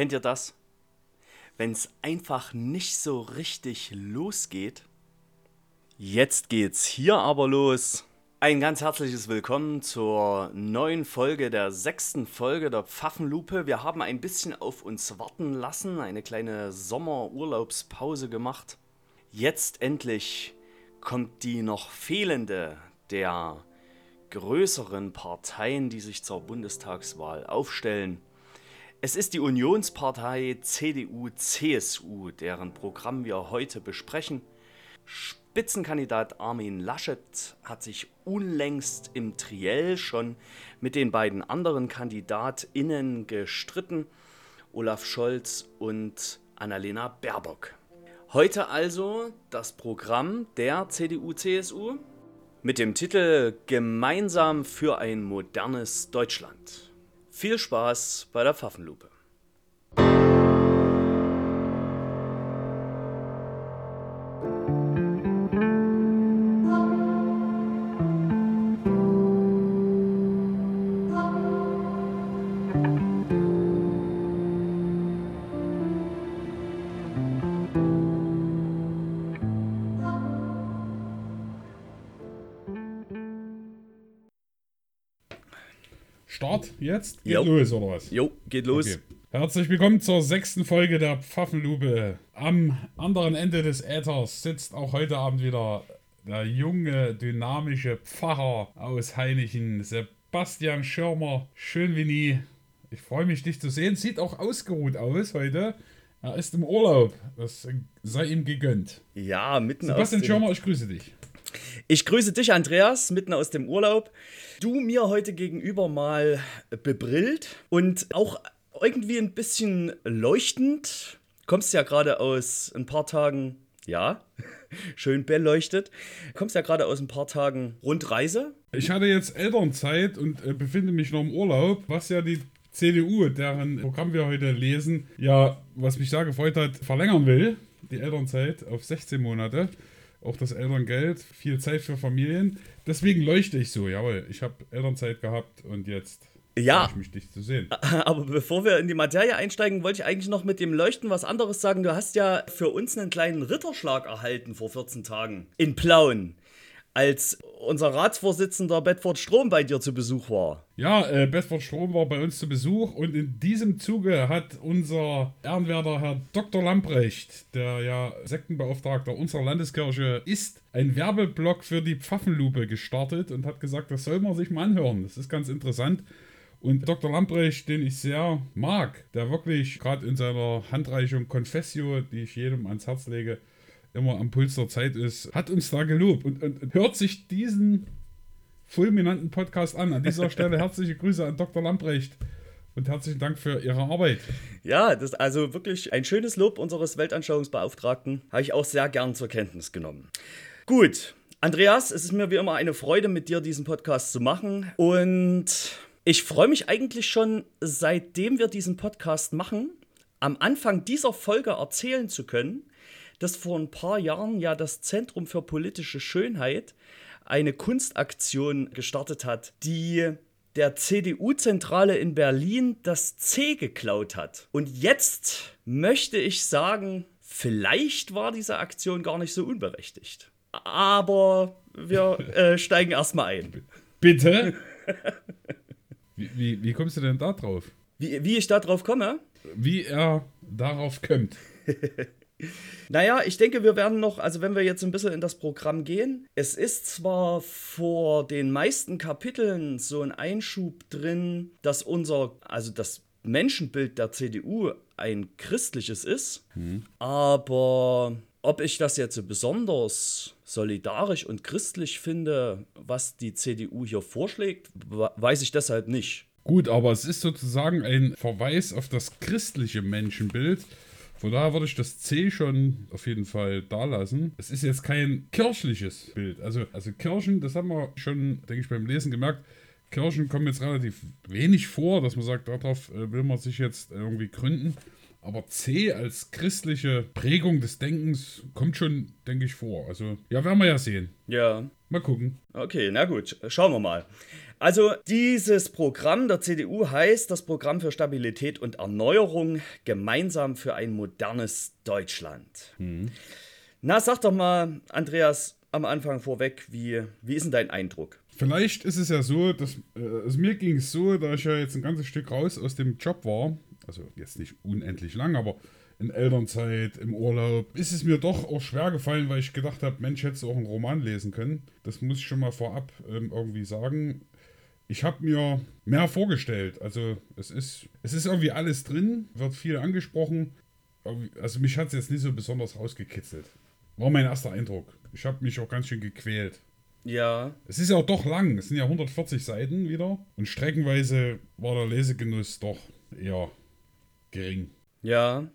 kennt ihr das? Wenn es einfach nicht so richtig losgeht? Jetzt geht's hier aber los. Ein ganz herzliches Willkommen zur neuen Folge, der sechsten Folge der Pfaffenlupe. Wir haben ein bisschen auf uns warten lassen, eine kleine Sommerurlaubspause gemacht. Jetzt endlich kommt die noch fehlende der größeren Parteien, die sich zur Bundestagswahl aufstellen. Es ist die Unionspartei CDU-CSU, deren Programm wir heute besprechen. Spitzenkandidat Armin Laschet hat sich unlängst im Triell schon mit den beiden anderen KandidatInnen gestritten, Olaf Scholz und Annalena Baerbock. Heute also das Programm der CDU-CSU mit dem Titel Gemeinsam für ein modernes Deutschland. Viel Spaß bei der Pfaffenlupe. Jetzt? Geht Jo. los, oder was? Jo, geht los. Okay. Herzlich willkommen zur sechsten Folge der Pfaffenlupe. Am anderen Ende des Äthers sitzt auch heute Abend wieder der junge, dynamische Pfarrer aus Heinichen, Sebastian Schirmer. Schön wie nie. Ich freue mich, dich zu sehen. Sieht auch ausgeruht aus heute. Er ist im Urlaub. Das sei ihm gegönnt. Ja, mitten Sebastian aus dem, Schirmer, ich grüße dich. Ich grüße dich, Andreas, mitten aus dem Urlaub. Du mir heute gegenüber mal bebrillt und auch irgendwie ein bisschen leuchtend. Kommst ja gerade aus ein paar Tagen, ja, schön beleuchtet. Kommst ja gerade aus ein paar Tagen Rundreise. Ich hatte jetzt Elternzeit und äh, befinde mich noch im Urlaub, was ja die CDU, deren Programm wir heute lesen, ja, was mich sehr gefreut hat, verlängern will, die Elternzeit auf 16 Monate. Auch das Elterngeld, viel Zeit für Familien. Deswegen leuchte ich so, jawohl. Ich habe Elternzeit gehabt und jetzt Ja. freue ich mich, dich zu sehen. Aber bevor wir in die Materie einsteigen, wollte ich eigentlich noch mit dem Leuchten was anderes sagen. Du hast ja für uns einen kleinen Ritterschlag erhalten vor 14 Tagen in Plauen, als unser Ratsvorsitzender Bedford Strom bei dir zu Besuch war. Ja, äh, Bedford Strom war bei uns zu Besuch und in diesem Zuge hat unser ehrenwerter Herr Dr. Lamprecht, der ja Sektenbeauftragter unserer Landeskirche ist, einen Werbeblock für die Pfaffenlupe gestartet und hat gesagt, das soll man sich mal anhören. Das ist ganz interessant. Und Dr. Lamprecht, den ich sehr mag, der wirklich gerade in seiner Handreichung Confessio, die ich jedem ans Herz lege, immer am Puls der Zeit ist, hat uns da gelobt und, und, und hört sich diesen fulminanten Podcast an. An dieser Stelle herzliche Grüße an Dr. Lamprecht und herzlichen Dank für Ihre Arbeit. Ja, das ist also wirklich ein schönes Lob unseres Weltanschauungsbeauftragten. Habe ich auch sehr gern zur Kenntnis genommen. Gut, Andreas, es ist mir wie immer eine Freude, mit dir diesen Podcast zu machen. Und ich freue mich eigentlich schon, seitdem wir diesen Podcast machen, am Anfang dieser Folge erzählen zu können, dass vor ein paar Jahren ja das Zentrum für politische Schönheit eine Kunstaktion gestartet hat, die der CDU-Zentrale in Berlin das C geklaut hat. Und jetzt möchte ich sagen, vielleicht war diese Aktion gar nicht so unberechtigt. Aber wir äh, steigen erstmal ein. Bitte? Wie, wie, wie kommst du denn da drauf? Wie, wie ich da drauf komme? Wie er darauf kommt? Naja, ich denke, wir werden noch, also wenn wir jetzt ein bisschen in das Programm gehen, es ist zwar vor den meisten Kapiteln so ein Einschub drin, dass unser, also das Menschenbild der CDU ein christliches ist, mhm. aber ob ich das jetzt besonders solidarisch und christlich finde, was die CDU hier vorschlägt, weiß ich deshalb nicht. Gut, aber es ist sozusagen ein Verweis auf das christliche Menschenbild. Von daher würde ich das C schon auf jeden Fall da lassen. Es ist jetzt kein kirchliches Bild. Also, also Kirchen, das haben wir schon, denke ich, beim Lesen gemerkt. Kirchen kommen jetzt relativ wenig vor, dass man sagt, darauf äh, will man sich jetzt irgendwie gründen. Aber C als christliche Prägung des Denkens kommt schon, denke ich, vor. Also, ja, werden wir ja sehen. Ja. Mal gucken. Okay, na gut, schauen wir mal. Also, dieses Programm der CDU heißt das Programm für Stabilität und Erneuerung gemeinsam für ein modernes Deutschland. Hm. Na, sag doch mal, Andreas, am Anfang vorweg, wie, wie ist denn dein Eindruck? Vielleicht ist es ja so, dass äh, also mir ging es so, da ich ja jetzt ein ganzes Stück raus aus dem Job war, also jetzt nicht unendlich lang, aber in Elternzeit, im Urlaub, ist es mir doch auch schwer gefallen, weil ich gedacht habe, Mensch, hättest du auch einen Roman lesen können. Das muss ich schon mal vorab ähm, irgendwie sagen. Ich habe mir mehr vorgestellt. Also es ist, es ist irgendwie alles drin, wird viel angesprochen. Also mich hat es jetzt nicht so besonders rausgekitzelt. War mein erster Eindruck. Ich habe mich auch ganz schön gequält. Ja. Es ist ja auch doch lang. Es sind ja 140 Seiten wieder. Und streckenweise war der Lesegenuss doch eher gering. Ja.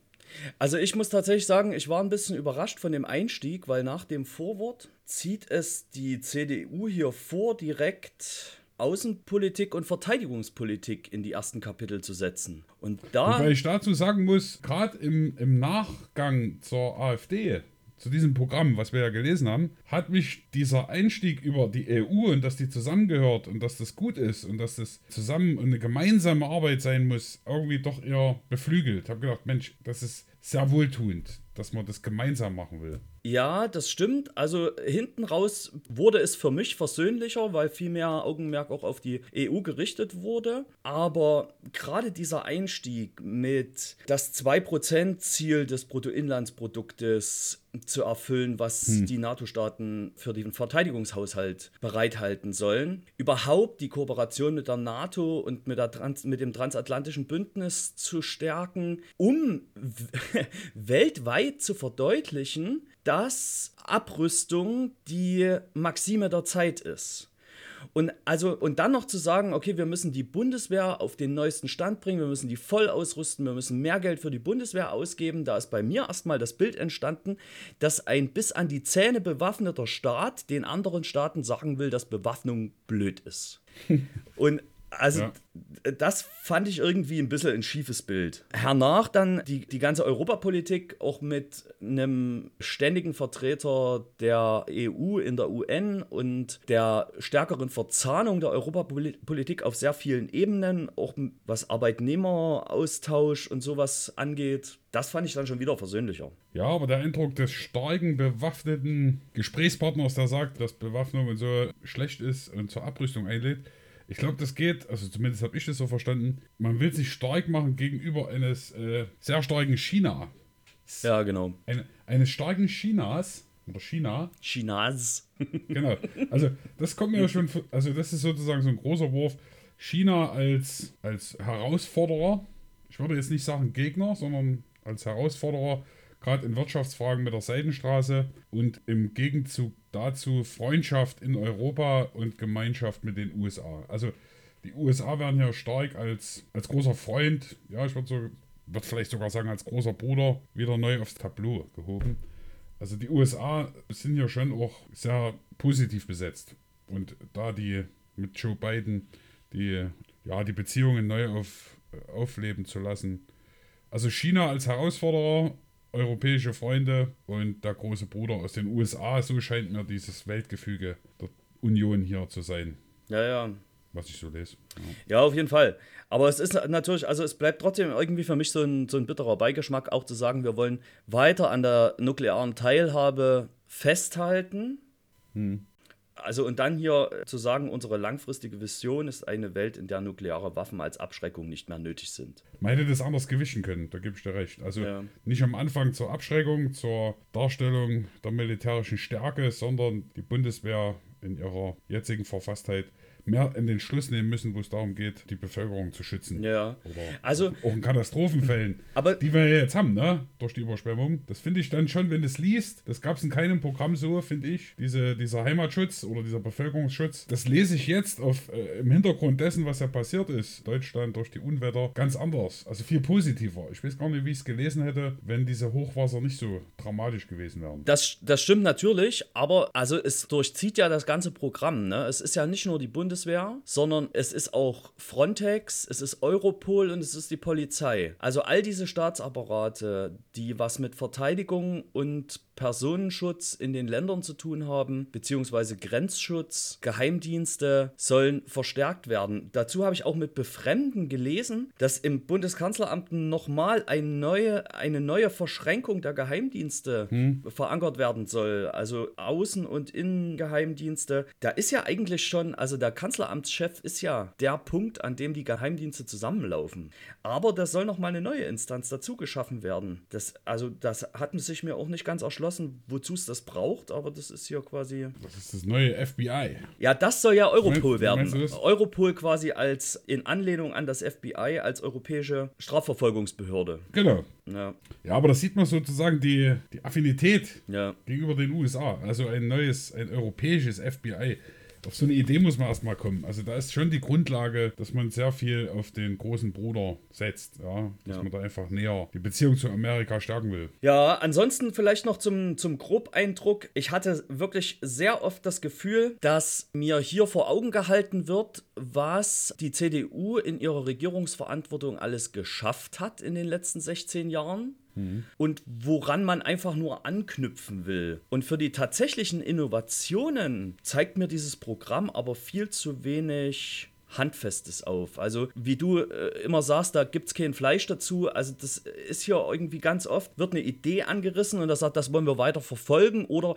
Also ich muss tatsächlich sagen, ich war ein bisschen überrascht von dem Einstieg, weil nach dem Vorwort zieht es die CDU hier vor, direkt Außenpolitik und Verteidigungspolitik in die ersten Kapitel zu setzen. Und da. Weil ich dazu sagen muss, gerade im, im Nachgang zur AfD zu diesem Programm, was wir ja gelesen haben, hat mich dieser Einstieg über die EU und dass die zusammengehört und dass das gut ist und dass das zusammen eine gemeinsame Arbeit sein muss, irgendwie doch eher beflügelt. Ich habe gedacht, Mensch, das ist sehr wohltuend, dass man das gemeinsam machen will. Ja, das stimmt. Also hinten raus wurde es für mich versöhnlicher, weil viel mehr Augenmerk auch auf die EU gerichtet wurde. Aber gerade dieser Einstieg mit das 2%-Ziel des Bruttoinlandsproduktes zu erfüllen, was hm. die NATO-Staaten für den Verteidigungshaushalt bereithalten sollen. Überhaupt die Kooperation mit der NATO und mit, der Trans mit dem transatlantischen Bündnis zu stärken, um weltweit zu verdeutlichen, dass Abrüstung die Maxime der Zeit ist. Und, also, und dann noch zu sagen, okay, wir müssen die Bundeswehr auf den neuesten Stand bringen, wir müssen die voll ausrüsten, wir müssen mehr Geld für die Bundeswehr ausgeben. Da ist bei mir erstmal das Bild entstanden, dass ein bis an die Zähne bewaffneter Staat den anderen Staaten sagen will, dass Bewaffnung blöd ist. und also ja. das fand ich irgendwie ein bisschen ein schiefes Bild. Hernach dann die, die ganze Europapolitik auch mit einem ständigen Vertreter der EU in der UN und der stärkeren Verzahnung der Europapolitik auf sehr vielen Ebenen, auch was Arbeitnehmeraustausch und sowas angeht. Das fand ich dann schon wieder versöhnlicher. Ja, aber der Eindruck des starken, bewaffneten Gesprächspartners, der sagt, dass Bewaffnung und so schlecht ist und zur Abrüstung einlädt, ich glaube, das geht, also zumindest habe ich das so verstanden, man will sich stark machen gegenüber eines äh, sehr starken China. Ja, genau. Eine, eines starken Chinas oder China. Chinas. genau. Also das kommt mir ja schon, also das ist sozusagen so ein großer Wurf. China als, als Herausforderer, ich würde jetzt nicht sagen Gegner, sondern als Herausforderer gerade in Wirtschaftsfragen mit der Seidenstraße und im Gegenzug dazu Freundschaft in Europa und Gemeinschaft mit den USA. Also die USA werden hier stark als, als großer Freund, ja, ich würde so, würde vielleicht sogar sagen, als großer Bruder wieder neu aufs Tableau gehoben. Also die USA sind hier schon auch sehr positiv besetzt. Und da die mit Joe Biden die, ja, die Beziehungen neu auf, aufleben zu lassen. Also China als Herausforderer europäische Freunde und der große Bruder aus den USA. So scheint mir dieses Weltgefüge der Union hier zu sein. Ja, ja. Was ich so lese. Ja. ja, auf jeden Fall. Aber es ist natürlich, also es bleibt trotzdem irgendwie für mich so ein, so ein bitterer Beigeschmack, auch zu sagen, wir wollen weiter an der nuklearen Teilhabe festhalten. Hm. Also und dann hier zu sagen, unsere langfristige Vision ist eine Welt, in der nukleare Waffen als Abschreckung nicht mehr nötig sind. Man hätte das anders gewischen können, da gebe ich dir recht. Also Ja. nicht am Anfang zur Abschreckung, zur Darstellung der militärischen Stärke, sondern die Bundeswehr in ihrer jetzigen Verfasstheit mehr in den Schluss nehmen müssen, wo es darum geht, die Bevölkerung zu schützen. Ja. Oder Also- auch in Katastrophenfällen, Aber- die wir ja jetzt haben, ne? Durch die Überschwemmung. Das finde ich dann schon, wenn du es liest, das gab es in keinem Programm so, finde ich. Diese, dieser Heimatschutz oder dieser Bevölkerungsschutz, das lese ich jetzt auf, äh, im Hintergrund dessen, was ja passiert ist. Deutschland durch die Unwetter, ganz anders. Also viel positiver. Ich weiß gar nicht, wie ich es gelesen hätte, wenn diese Hochwasser nicht so dramatisch gewesen wären. Das, das stimmt natürlich, aber also es durchzieht ja das ganze Programm. Ne? Es ist ja nicht nur die Bundeswehr, sondern es ist auch Frontex, es ist Europol und es ist die Polizei. Also all diese Staatsapparate, die was mit Verteidigung und Personenschutz in den Ländern zu tun haben, beziehungsweise Grenzschutz, Geheimdienste sollen verstärkt werden. Dazu habe ich auch mit Befremden gelesen, dass im Bundeskanzleramt nochmal eine neue, eine neue Verschränkung der Geheimdienste verankert werden soll. Also Außen- und Innengeheimdienste. Da ist ja eigentlich schon, also der Kanzleramtschef ist ja der Punkt, an dem die Geheimdienste zusammenlaufen. Aber da soll nochmal eine neue Instanz dazu geschaffen werden. Das, also das hat sich mir auch nicht ganz erschlossen, wozu es das braucht, aber das ist hier quasi. Das ist das neue FBI. Ja, das soll ja Europol Meinst- werden. meinst? Europol quasi als in Anlehnung an das FBI als europäische Strafverfolgungsbehörde. Genau. Ja, Ja, aber das sieht man sozusagen die, die Affinität ja. gegenüber den USA. Also ein neues, ein europäisches FBI. Auf so eine Idee muss man erstmal kommen. Also da ist schon die Grundlage, dass man sehr viel auf den großen Bruder setzt. Ja, dass Ja. man da einfach näher die Beziehung zu Amerika stärken will. Ja, ansonsten vielleicht noch zum, zum Grobeindruck. Ich hatte wirklich sehr oft das Gefühl, dass mir hier vor Augen gehalten wird, was die CDU in ihrer Regierungsverantwortung alles geschafft hat in den letzten 16 Jahren. Und woran man einfach nur anknüpfen will. Und für die tatsächlichen Innovationen zeigt mir dieses Programm aber viel zu wenig Handfestes auf. Also wie du äh, immer sagst, da gibt es kein Fleisch dazu. Also das ist hier irgendwie ganz oft, wird eine Idee angerissen und das sagt, das wollen wir weiter verfolgen oder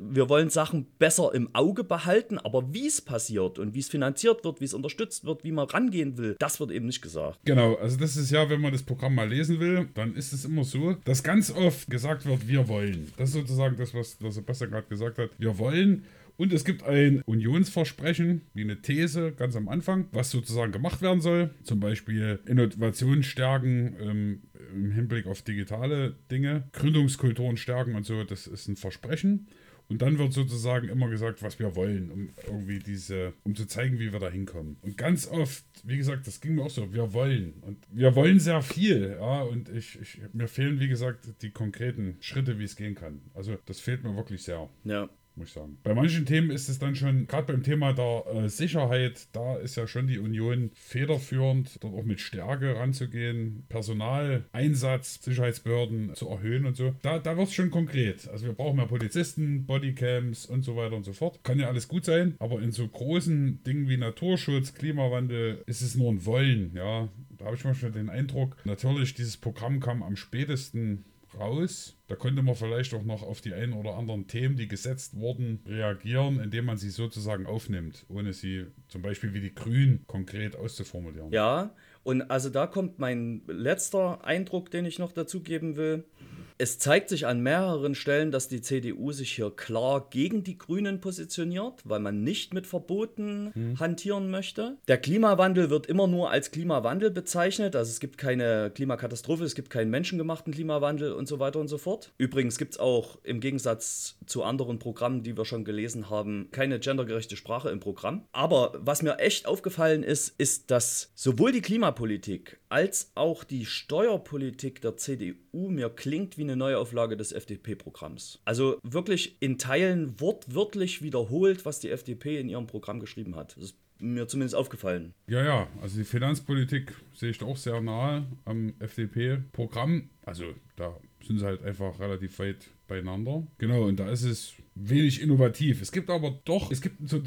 wir wollen Sachen besser im Auge behalten, aber wie es passiert und wie es finanziert wird, wie es unterstützt wird, wie man rangehen will, das wird eben nicht gesagt. Genau, also das ist ja, wenn man das Programm mal lesen will, dann ist es immer so, dass ganz oft gesagt wird, wir wollen. Das ist sozusagen das, was, was Sebastian gerade gesagt hat. Wir wollen. Und es gibt ein Unionsversprechen, wie eine These ganz am Anfang, was sozusagen gemacht werden soll. Zum Beispiel Innovation stärken ähm, im Hinblick auf digitale Dinge, Gründungskulturen stärken und so. Das ist ein Versprechen. Und dann wird sozusagen immer gesagt, was wir wollen, um irgendwie diese, um zu zeigen, wie wir da hinkommen. Und ganz oft, wie gesagt, das ging mir auch so, wir wollen. Und wir wollen sehr viel, ja. Und ich, ich mir fehlen, wie gesagt, die konkreten Schritte, wie es gehen kann. Also das fehlt mir wirklich sehr Ja. Muss ich sagen. Bei manchen Themen ist es dann schon, gerade beim Thema der äh, Sicherheit, da ist ja schon die Union federführend, dort auch mit Stärke ranzugehen, Personaleinsatz, Sicherheitsbehörden zu erhöhen und so. Da, da wird es schon konkret. Also wir brauchen mehr Polizisten, Bodycams und so weiter und so fort. Kann ja alles gut sein, aber in so großen Dingen wie Naturschutz, Klimawandel ist es nur ein Wollen, ja. Da habe ich manchmal den Eindruck, natürlich, dieses Programm kam am spätesten raus. Da konnte man vielleicht auch noch auf die ein oder anderen Themen, die gesetzt wurden, reagieren, indem man sie sozusagen aufnimmt, ohne sie zum Beispiel wie die Grünen konkret auszuformulieren. Ja, und also da kommt mein letzter Eindruck, den ich noch dazu geben will. Es zeigt sich an mehreren Stellen, dass die CDU sich hier klar gegen die Grünen positioniert, weil man nicht mit Verboten hantieren möchte. Der Klimawandel wird immer nur als Klimawandel bezeichnet. Also es gibt keine Klimakatastrophe, es gibt keinen menschengemachten Klimawandel und so weiter und so fort. Übrigens gibt es auch im Gegensatz zu anderen Programmen, die wir schon gelesen haben, keine gendergerechte Sprache im Programm. Aber was mir echt aufgefallen ist, ist, dass sowohl die Klimapolitik als auch die Steuerpolitik der CDU mir klingt wie eine Neuauflage des FDP-Programms. Also wirklich in Teilen wortwörtlich wiederholt, was die FDP in ihrem Programm geschrieben hat. Das ist mir zumindest aufgefallen. Ja, ja, also die Finanzpolitik sehe ich auch sehr nahe am FDP-Programm. Also da sind sie halt einfach relativ weit beieinander. Genau, und da ist es wenig innovativ. Es gibt aber doch, es gibt so,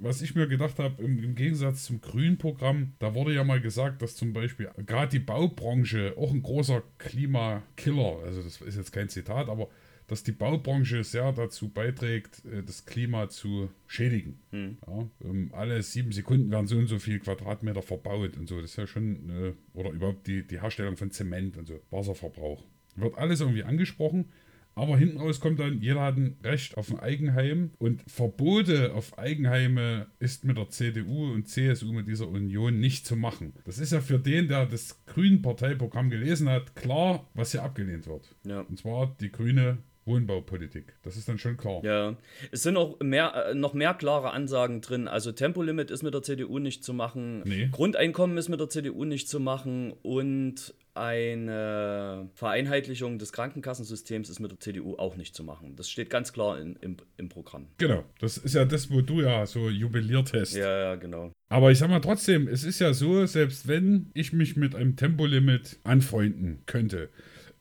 was ich mir gedacht habe, im, im, Gegensatz zum Grünprogramm, da wurde ja mal gesagt, dass zum Beispiel gerade die Baubranche auch ein großer Klimakiller, also das ist jetzt kein Zitat, aber dass die Baubranche sehr dazu beiträgt, äh, das Klima zu schädigen. Hm. Ja, ähm, alle sieben Sekunden werden so und so viel Quadratmeter verbaut und so. Das ist ja schon, äh, oder überhaupt die, die Herstellung von Zement und so, Wasserverbrauch. Wird alles irgendwie angesprochen. Aber hinten raus kommt dann, jeder hat ein Recht auf ein Eigenheim und Verbote auf Eigenheime ist mit der CDU und CSU mit dieser Union nicht zu machen. Das ist ja für den, der das Grünen Parteiprogramm gelesen hat, klar, was hier abgelehnt wird. Ja. Und zwar die grüne Wohnbaupolitik. Das ist dann schon klar. Ja, es sind auch mehr, äh, noch mehr klare Ansagen drin. Also Tempolimit ist mit der CDU nicht zu machen, nee. Grundeinkommen ist mit der CDU nicht zu machen und eine Vereinheitlichung des Krankenkassensystems ist mit der CDU auch nicht zu machen. Das steht ganz klar in, im, im Programm. Genau, das ist ja das, wo du ja so jubiliert hast. Ja, ja, genau. Aber ich sag mal trotzdem, es ist ja so, selbst wenn ich mich mit einem Tempolimit anfreunden könnte,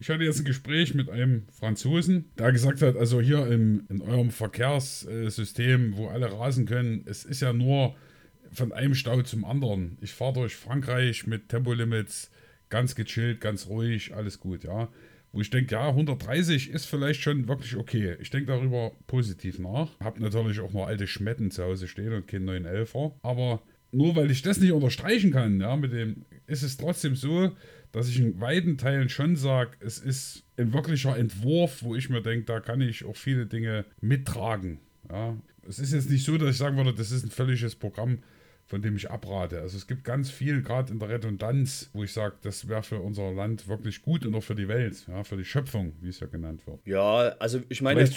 ich hatte jetzt ein Gespräch mit einem Franzosen, der gesagt hat, also hier im, in eurem Verkehrssystem, wo alle rasen können, es ist ja nur von einem Stau zum anderen. Ich fahre durch Frankreich mit Tempolimits, ganz gechillt, ganz ruhig, alles gut, ja. Wo ich denke, ja, 130 ist vielleicht schon wirklich okay. Ich denke darüber positiv nach. Hab natürlich auch noch alte Schmetten zu Hause stehen und keinen 911er. Aber nur weil ich das nicht unterstreichen kann, ja, mit dem, ist es trotzdem so, dass ich in weiten Teilen schon sage, es ist ein wirklicher Entwurf, wo ich mir denke, da kann ich auch viele Dinge mittragen. Ja. Es ist jetzt nicht so, dass ich sagen würde, das ist ein völliges Programm, von dem ich abrate. Also es gibt ganz viel, gerade in der Redundanz, wo ich sage, das wäre für unser Land wirklich gut und auch für die Welt, ja, für die Schöpfung, wie es ja genannt wird. Ja, also ich meine,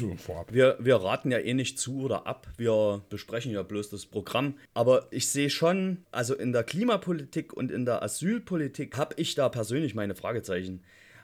wir, wir raten ja eh nicht zu oder ab, wir besprechen ja bloß das Programm. Aber ich sehe schon, also in der Klimapolitik und in der Asylpolitik habe ich da persönlich meine Fragezeichen.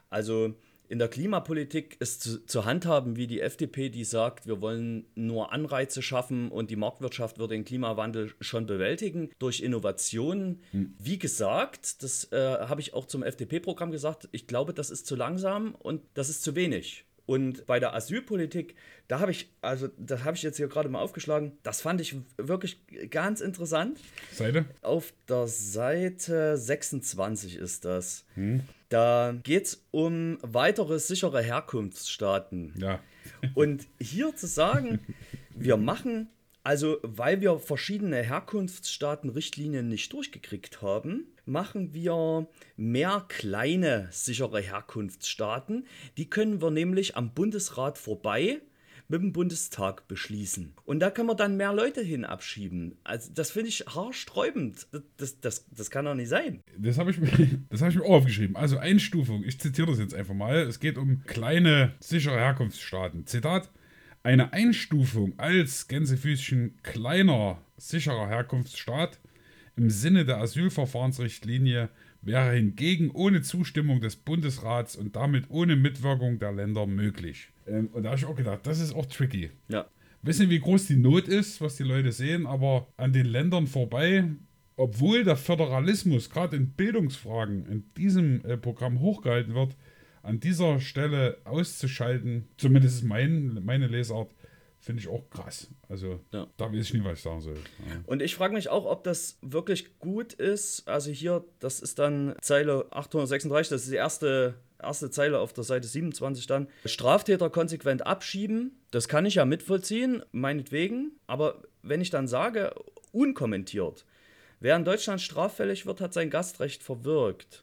Also in der Klimapolitik es zu, zu, handhaben wie die FDP, die sagt, wir wollen nur Anreize schaffen und die Marktwirtschaft wird den Klimawandel schon bewältigen durch Innovationen. Hm. Wie gesagt, das äh, habe ich auch zum FDP-Programm gesagt, ich glaube, das ist zu langsam und das ist zu wenig. Und bei der Asylpolitik, da habe ich, also das habe ich jetzt hier gerade mal aufgeschlagen, das fand ich wirklich ganz interessant. Seite? Auf der Seite 26 ist das. Hm. Da geht es um weitere sichere Herkunftsstaaten. Ja. Und hier zu sagen, wir machen, also weil wir verschiedene Herkunftsstaaten-Richtlinien nicht durchgekriegt haben, machen wir mehr kleine sichere Herkunftsstaaten. Die können wir nämlich am Bundesrat vorbei mit dem Bundestag beschließen. Und da können wir dann mehr Leute hin abschieben. Also das finde ich haarsträubend. Das, das, das kann doch nicht sein. Das habe ich, mir, hab ich mir auch aufgeschrieben. Also Einstufung, ich zitiere das jetzt einfach mal. Es geht um kleine, sichere Herkunftsstaaten. Zitat. Eine Einstufung als Gänsefüßchen kleiner, sicherer Herkunftsstaat im Sinne der Asylverfahrensrichtlinie wäre hingegen ohne Zustimmung des Bundesrats und damit ohne Mitwirkung der Länder möglich. Ähm, und da habe ich auch gedacht, das ist auch tricky. Ja. Wissen, wie groß die Not ist, was die Leute sehen, aber an den Ländern vorbei, obwohl der Föderalismus gerade in Bildungsfragen in diesem äh, Programm hochgehalten wird, an dieser Stelle auszuschalten, zumindest ist mein, meine Lesart, finde ich auch krass. Also ja. da weiß ich nie, was ich sagen soll. Ja. Und ich frage mich auch, ob das wirklich gut ist. Also hier, das ist dann Zeile 836, das ist die erste, erste Zeile auf der Seite 27 dann. Straftäter konsequent abschieben, das kann ich ja mitvollziehen, meinetwegen. Aber wenn ich dann sage, unkommentiert, wer in Deutschland straffällig wird, hat sein Gastrecht verwirkt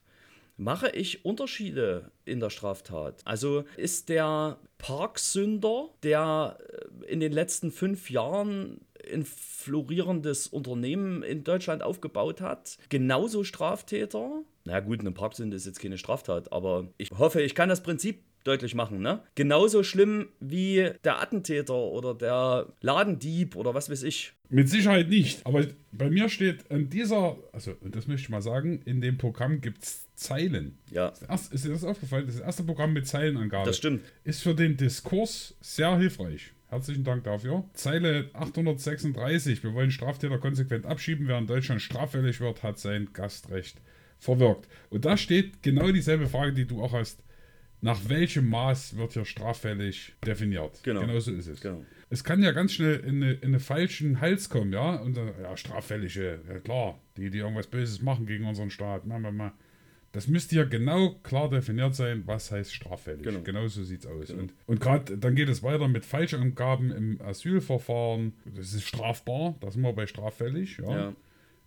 mache ich Unterschiede in der Straftat? Also ist der Parksünder, der äh, in den letzten fünf Jahren ein florierendes Unternehmen in Deutschland aufgebaut hat, genauso Straftäter? Na gut, eine Parksünde ist jetzt keine Straftat, aber ich hoffe, ich kann das Prinzip deutlich machen. Ne? Genauso schlimm wie der Attentäter oder der Ladendieb oder was weiß ich. Mit Sicherheit nicht. Aber bei mir steht an dieser, also das möchte ich mal sagen, in dem Programm gibt es Zeilen. Ja. Das ist dir das aufgefallen? Das erste Programm mit Zeilenangabe. Das stimmt. Ist für den Diskurs sehr hilfreich. Herzlichen Dank dafür. Zeile 836. Wir wollen Straftäter konsequent abschieben. Wer in Deutschland straffällig wird, hat sein Gastrecht verwirkt. Und da steht genau dieselbe Frage, die du auch hast nach welchem Maß wird hier straffällig definiert. Genau. Genau so ist es. Genau. Es kann ja ganz schnell in, eine, in einen falschen Hals kommen, ja. Und ja, straffällige, ja klar, die, die irgendwas Böses machen gegen unseren Staat. Ma, ma, ma. Das müsste ja genau klar definiert sein, was heißt straffällig. Genau. Genau so sieht es aus. Und, und gerade dann geht es weiter mit Falschangaben im Asylverfahren. Das ist strafbar, da sind wir bei straffällig. Ja. Ja.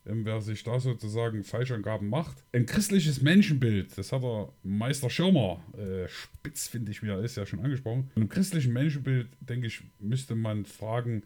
Ähm, wer sich da sozusagen Falschangaben macht. Ein christliches Menschenbild, das hat der Meister Schirmer, äh, spitz finde ich, wie er ist, ja schon angesprochen. Im christlichen Menschenbild, denke ich, müsste man fragen,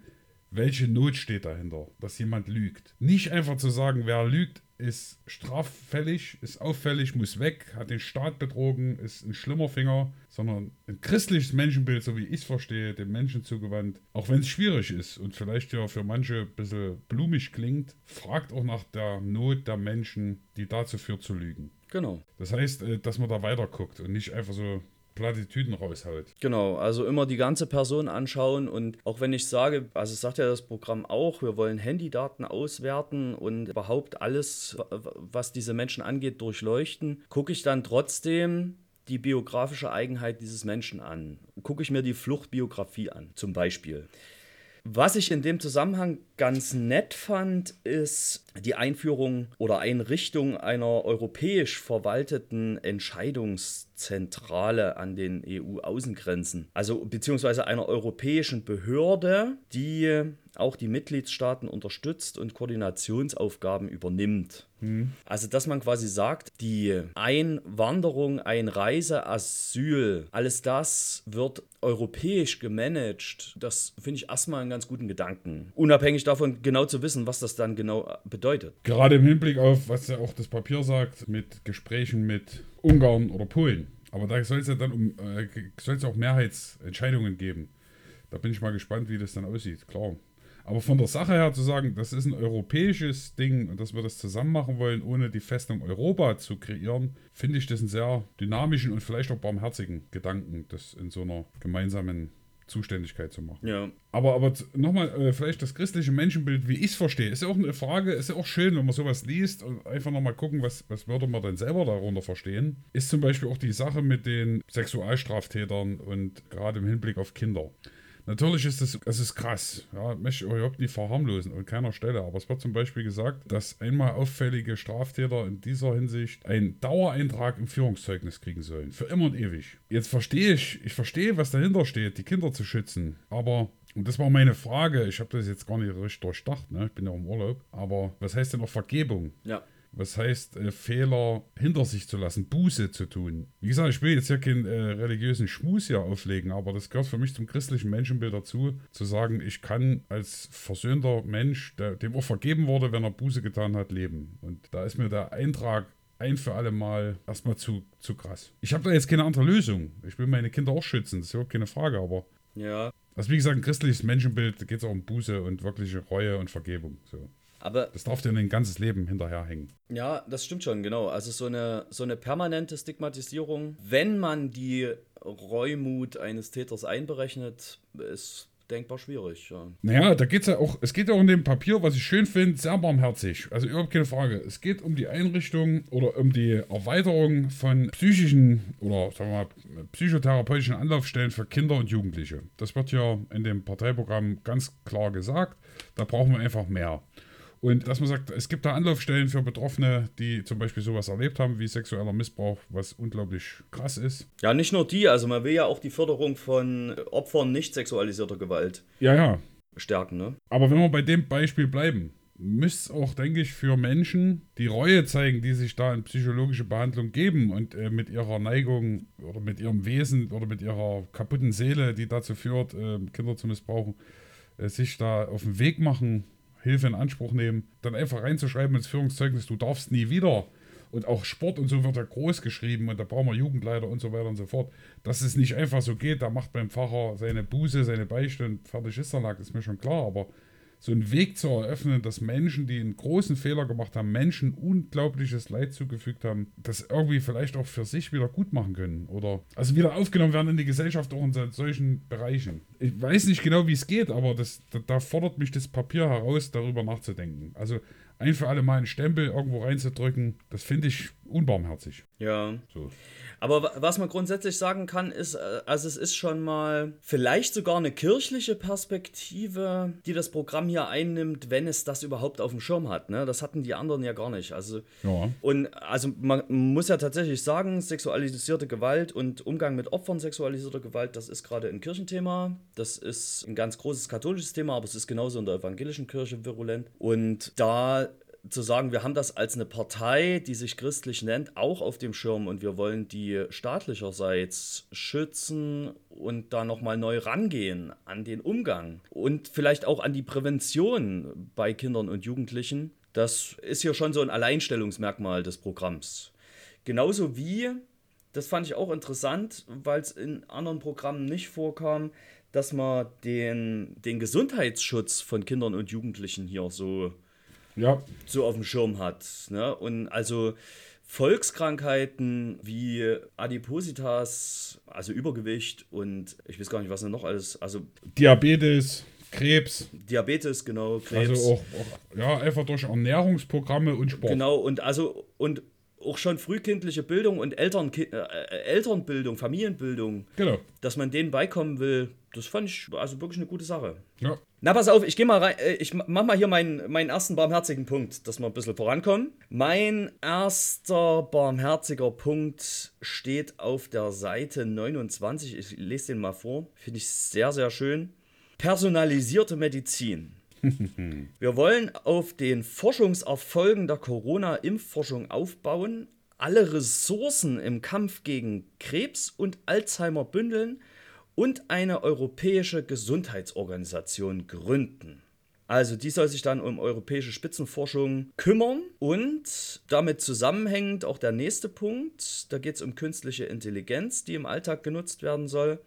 welche Not steht dahinter, dass jemand lügt. Nicht einfach zu sagen, wer lügt, ist straffällig, ist auffällig, muss weg, hat den Staat betrogen, ist ein schlimmer Finger, sondern ein christliches Menschenbild, so wie ich es verstehe, dem Menschen zugewandt, auch wenn es schwierig ist und vielleicht ja für manche ein bisschen blumig klingt, fragt auch nach der Not der Menschen, die dazu führt zu lügen. Genau. Das heißt, äh, dass man da weiter guckt und nicht einfach so Plattitüden raushaut. Genau, also immer die ganze Person anschauen und auch wenn ich sage, also sagt ja das Programm auch, wir wollen Handydaten auswerten und überhaupt alles, was diese Menschen angeht, durchleuchten, gucke ich dann trotzdem die biografische Eigenheit dieses Menschen an. Gucke ich mir die Fluchtbiografie an, zum Beispiel. Was ich in dem Zusammenhang ganz nett fand, ist die Einführung oder Einrichtung einer europäisch verwalteten Entscheidungszentrale an den EU-Außengrenzen. Also beziehungsweise einer europäischen Behörde, die auch die Mitgliedstaaten unterstützt und Koordinationsaufgaben übernimmt. Also, dass man quasi sagt, die Einwanderung, Einreise, Asyl, alles das wird europäisch gemanagt. Das finde ich erstmal einen ganz guten Gedanken. Unabhängig davon, genau zu wissen, was das dann genau bedeutet. Gerade im Hinblick auf, was ja auch das Papier sagt, mit Gesprächen mit Ungarn oder Polen. Aber da soll es ja dann um, äh, soll auch Mehrheitsentscheidungen geben. Da bin ich mal gespannt, wie das dann aussieht, klar. Aber von der Sache her zu sagen, das ist ein europäisches Ding und dass wir das zusammen machen wollen, ohne die Festung Europa zu kreieren, finde ich das einen sehr dynamischen und vielleicht auch barmherzigen Gedanken, das in so einer gemeinsamen Zuständigkeit zu machen. Ja. Aber, aber nochmal, äh, vielleicht das christliche Menschenbild, wie ich es verstehe, ist ja auch eine Frage, ist ja auch schön, wenn man sowas liest und einfach nochmal gucken, was, was würde man denn selber darunter verstehen. Ist zum Beispiel auch die Sache mit den Sexualstraftätern und gerade im Hinblick auf Kinder. Natürlich ist es, es ist krass, ja, möchte ich überhaupt nicht verharmlosen an keiner Stelle, aber es wird zum Beispiel gesagt, dass einmal auffällige Straftäter in dieser Hinsicht einen Dauereintrag im Führungszeugnis kriegen sollen, für immer und ewig. Jetzt verstehe ich, ich verstehe, was dahinter steht, die Kinder zu schützen, aber und das war meine Frage. Ich habe das jetzt gar nicht richtig durchdacht. Ne? Ich bin ja im Urlaub. Aber was heißt denn auch Vergebung? Ja. Was heißt, äh, Fehler hinter sich zu lassen, Buße zu tun? Wie gesagt, ich will jetzt hier keinen äh, religiösen Schmus hier auflegen, aber das gehört für mich zum christlichen Menschenbild dazu, zu sagen, ich kann als versöhnter Mensch, der, dem auch vergeben wurde, wenn er Buße getan hat, leben. Und da ist mir der Eintrag ein für alle Mal erstmal zu, zu krass. Ich habe da jetzt keine andere Lösung. Ich will meine Kinder auch schützen, das ist überhaupt keine Frage, aber Ja. also wie gesagt, ein christliches Menschenbild, da geht es auch um Buße und wirkliche Reue und Vergebung. So. Aber Das darf dir ein ganzes Leben hinterherhängen. Ja, das stimmt schon, genau. Also so eine, so eine permanente Stigmatisierung, wenn man die Reumut eines Täters einberechnet, ist denkbar schwierig. Ja. Naja, da geht es ja auch, es geht ja auch in dem Papier, was ich schön finde, sehr barmherzig. Also überhaupt keine Frage. Es geht um die Einrichtung oder um die Erweiterung von psychischen oder sagen wir mal psychotherapeutischen Anlaufstellen für Kinder und Jugendliche. Das wird ja in dem Parteiprogramm ganz klar gesagt. Da brauchen wir einfach mehr. Und dass man sagt, es gibt da Anlaufstellen für Betroffene, die zum Beispiel sowas erlebt haben wie sexueller Missbrauch, was unglaublich krass ist. ja, nicht nur die, also man will ja auch die Förderung von Opfern nicht sexualisierter Gewalt Ja, ja, stärken, ne? Aber wenn wir bei dem Beispiel bleiben, müsste es auch, denke ich, für Menschen, die Reue zeigen, die sich da in psychologische Behandlung geben und äh, mit ihrer Neigung oder mit ihrem Wesen oder mit ihrer kaputten Seele, die dazu führt, äh, Kinder zu missbrauchen, äh, sich da auf den Weg machen, Hilfe in Anspruch nehmen, dann einfach reinzuschreiben ins Führungszeugnis, du darfst nie wieder. Und auch Sport und so wird ja groß geschrieben und da brauchen wir Jugendleiter und so weiter und so fort. Dass es nicht einfach so geht, da macht beim Pfarrer seine Buße, seine Beichte und fertig ist der Lack, ist mir schon klar. Aber so einen Weg zu eröffnen, dass Menschen, die einen großen Fehler gemacht haben, Menschen unglaubliches Leid zugefügt haben, das irgendwie vielleicht auch für sich wieder gut machen können. Oder also wieder aufgenommen werden in die Gesellschaft auch in so- solchen Bereichen. Ich weiß nicht genau, wie es geht, aber das, da, da fordert mich das Papier heraus, darüber nachzudenken. Also ein für alle Mal einen Stempel irgendwo reinzudrücken, das finde ich unbarmherzig. Ja. So. Aber was man grundsätzlich sagen kann, ist, äh, also es ist schon mal vielleicht sogar eine kirchliche Perspektive, die das Programm hier einnimmt, wenn es das überhaupt auf dem Schirm hat. Ne? Das hatten die anderen ja gar nicht. Also, ja. Und also man muss ja tatsächlich sagen, sexualisierte Gewalt und Umgang mit Opfern sexualisierter Gewalt, das ist gerade ein Kirchenthema. Das ist ein ganz großes katholisches Thema, aber es ist genauso in der evangelischen Kirche virulent. Und da zu sagen, wir haben das als eine Partei, die sich christlich nennt, auch auf dem Schirm und wir wollen die staatlicherseits schützen und da nochmal neu rangehen an den Umgang und vielleicht auch an die Prävention bei Kindern und Jugendlichen. Das ist hier schon so ein Alleinstellungsmerkmal des Programms. Genauso wie, das fand ich auch interessant, weil es in anderen Programmen nicht vorkam, dass man den, den Gesundheitsschutz von Kindern und Jugendlichen hier so ja. so auf dem Schirm hat. Ne? Und also Volkskrankheiten wie Adipositas, also Übergewicht und ich weiß gar nicht, was noch alles, also Diabetes, Krebs. Diabetes, genau, Krebs. Also auch, auch ja, einfach durch Ernährungsprogramme und Sport. Genau, und also und auch schon frühkindliche Bildung und Eltern, äh, Elternbildung, Familienbildung, genau. dass man denen beikommen will, das fand ich also wirklich eine gute Sache. Ja. Na, pass auf, ich gehe mal rein, äh, ich mach mal hier meinen, meinen ersten barmherzigen Punkt, dass wir ein bisschen vorankommen. Mein erster barmherziger Punkt steht auf der Seite 29. Ich lese den mal vor. Finde ich sehr, sehr schön. Personalisierte Medizin. Wir wollen auf den Forschungserfolgen der Corona-Impfforschung aufbauen, alle Ressourcen im Kampf gegen Krebs und Alzheimer bündeln und eine europäische Gesundheitsorganisation gründen. Also die soll sich dann um europäische Spitzenforschung kümmern und damit zusammenhängend auch der nächste Punkt, da geht es um künstliche Intelligenz, die im Alltag genutzt werden soll.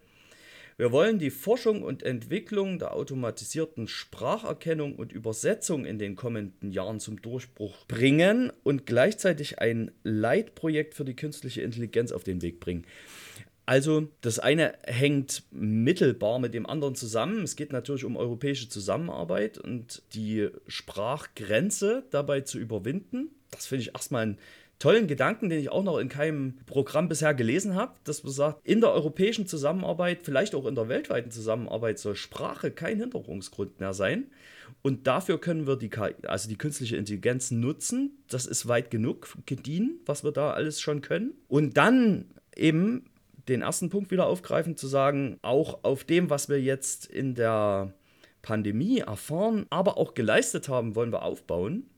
Wir wollen die Forschung und Entwicklung der automatisierten Spracherkennung und Übersetzung in den kommenden Jahren zum Durchbruch bringen und gleichzeitig ein Leitprojekt für die künstliche Intelligenz auf den Weg bringen. Also das eine hängt mittelbar mit dem anderen zusammen. Es geht natürlich um europäische Zusammenarbeit und die Sprachgrenze dabei zu überwinden. Das finde ich erstmal einen tollen Gedanken, den ich auch noch in keinem Programm bisher gelesen habe, dass man sagt, in der europäischen Zusammenarbeit, vielleicht auch in der weltweiten Zusammenarbeit soll Sprache kein Hinderungsgrund mehr sein. Und dafür können wir die, also die künstliche Intelligenz nutzen. Das ist weit genug gediehen, was wir da alles schon können. Und dann eben den ersten Punkt wieder aufgreifen, zu sagen, auch auf dem, was wir jetzt in der Pandemie erfahren, aber auch geleistet haben, wollen wir aufbauen.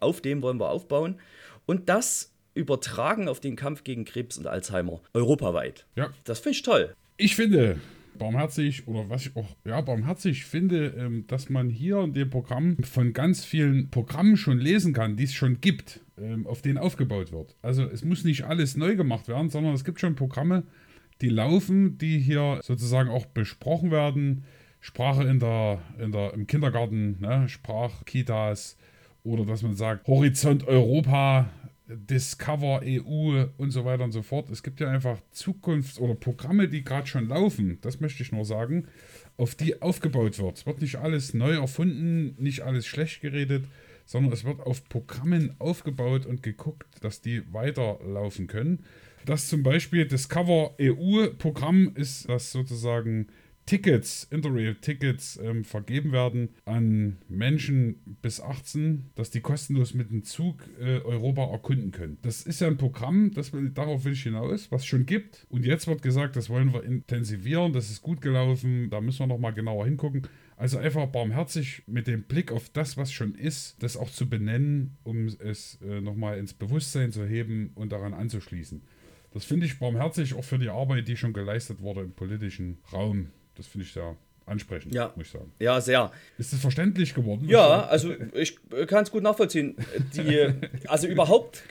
Auf dem wollen wir aufbauen. Und das übertragen auf den Kampf gegen Krebs und Alzheimer europaweit. Ja. Das finde ich toll. Ich finde, barmherzig oder was ich auch ja barmherzig finde, ähm, dass man hier in dem Programm von ganz vielen Programmen schon lesen kann, die es schon gibt, ähm, auf denen aufgebaut wird. Also es muss nicht alles neu gemacht werden, sondern es gibt schon Programme, die laufen, die hier sozusagen auch besprochen werden. Sprache in der, in der, im Kindergarten, ne? Sprachkitas oder dass man sagt, Horizont Europa Discover EU und so weiter und so fort. Es gibt ja einfach Zukunfts- oder Programme, die gerade schon laufen, das möchte ich nur sagen, auf die aufgebaut wird. Es wird nicht alles neu erfunden, nicht alles schlecht geredet, sondern es wird auf Programmen aufgebaut und geguckt, dass die weiterlaufen können. Das zum Beispiel Discover EU-Programm ist das sozusagen Tickets, Interrail-Tickets ähm, vergeben werden an Menschen bis 18, dass die kostenlos mit dem Zug äh, Europa erkunden können. Das ist ja ein Programm, das will, darauf will ich hinaus, was schon gibt. Und jetzt wird gesagt, das wollen wir intensivieren, das ist gut gelaufen, da müssen wir nochmal genauer hingucken. Also einfach barmherzig mit dem Blick auf das, was schon ist, das auch zu benennen, um es äh, nochmal ins Bewusstsein zu heben und daran anzuschließen. Das finde ich barmherzig auch für die Arbeit, die schon geleistet wurde im politischen Raum. Das finde ich sehr ansprechend, ja. muss ich sagen. Ja, sehr. Ist es verständlich geworden? Ja, also ich kann es gut nachvollziehen. Die, also überhaupt.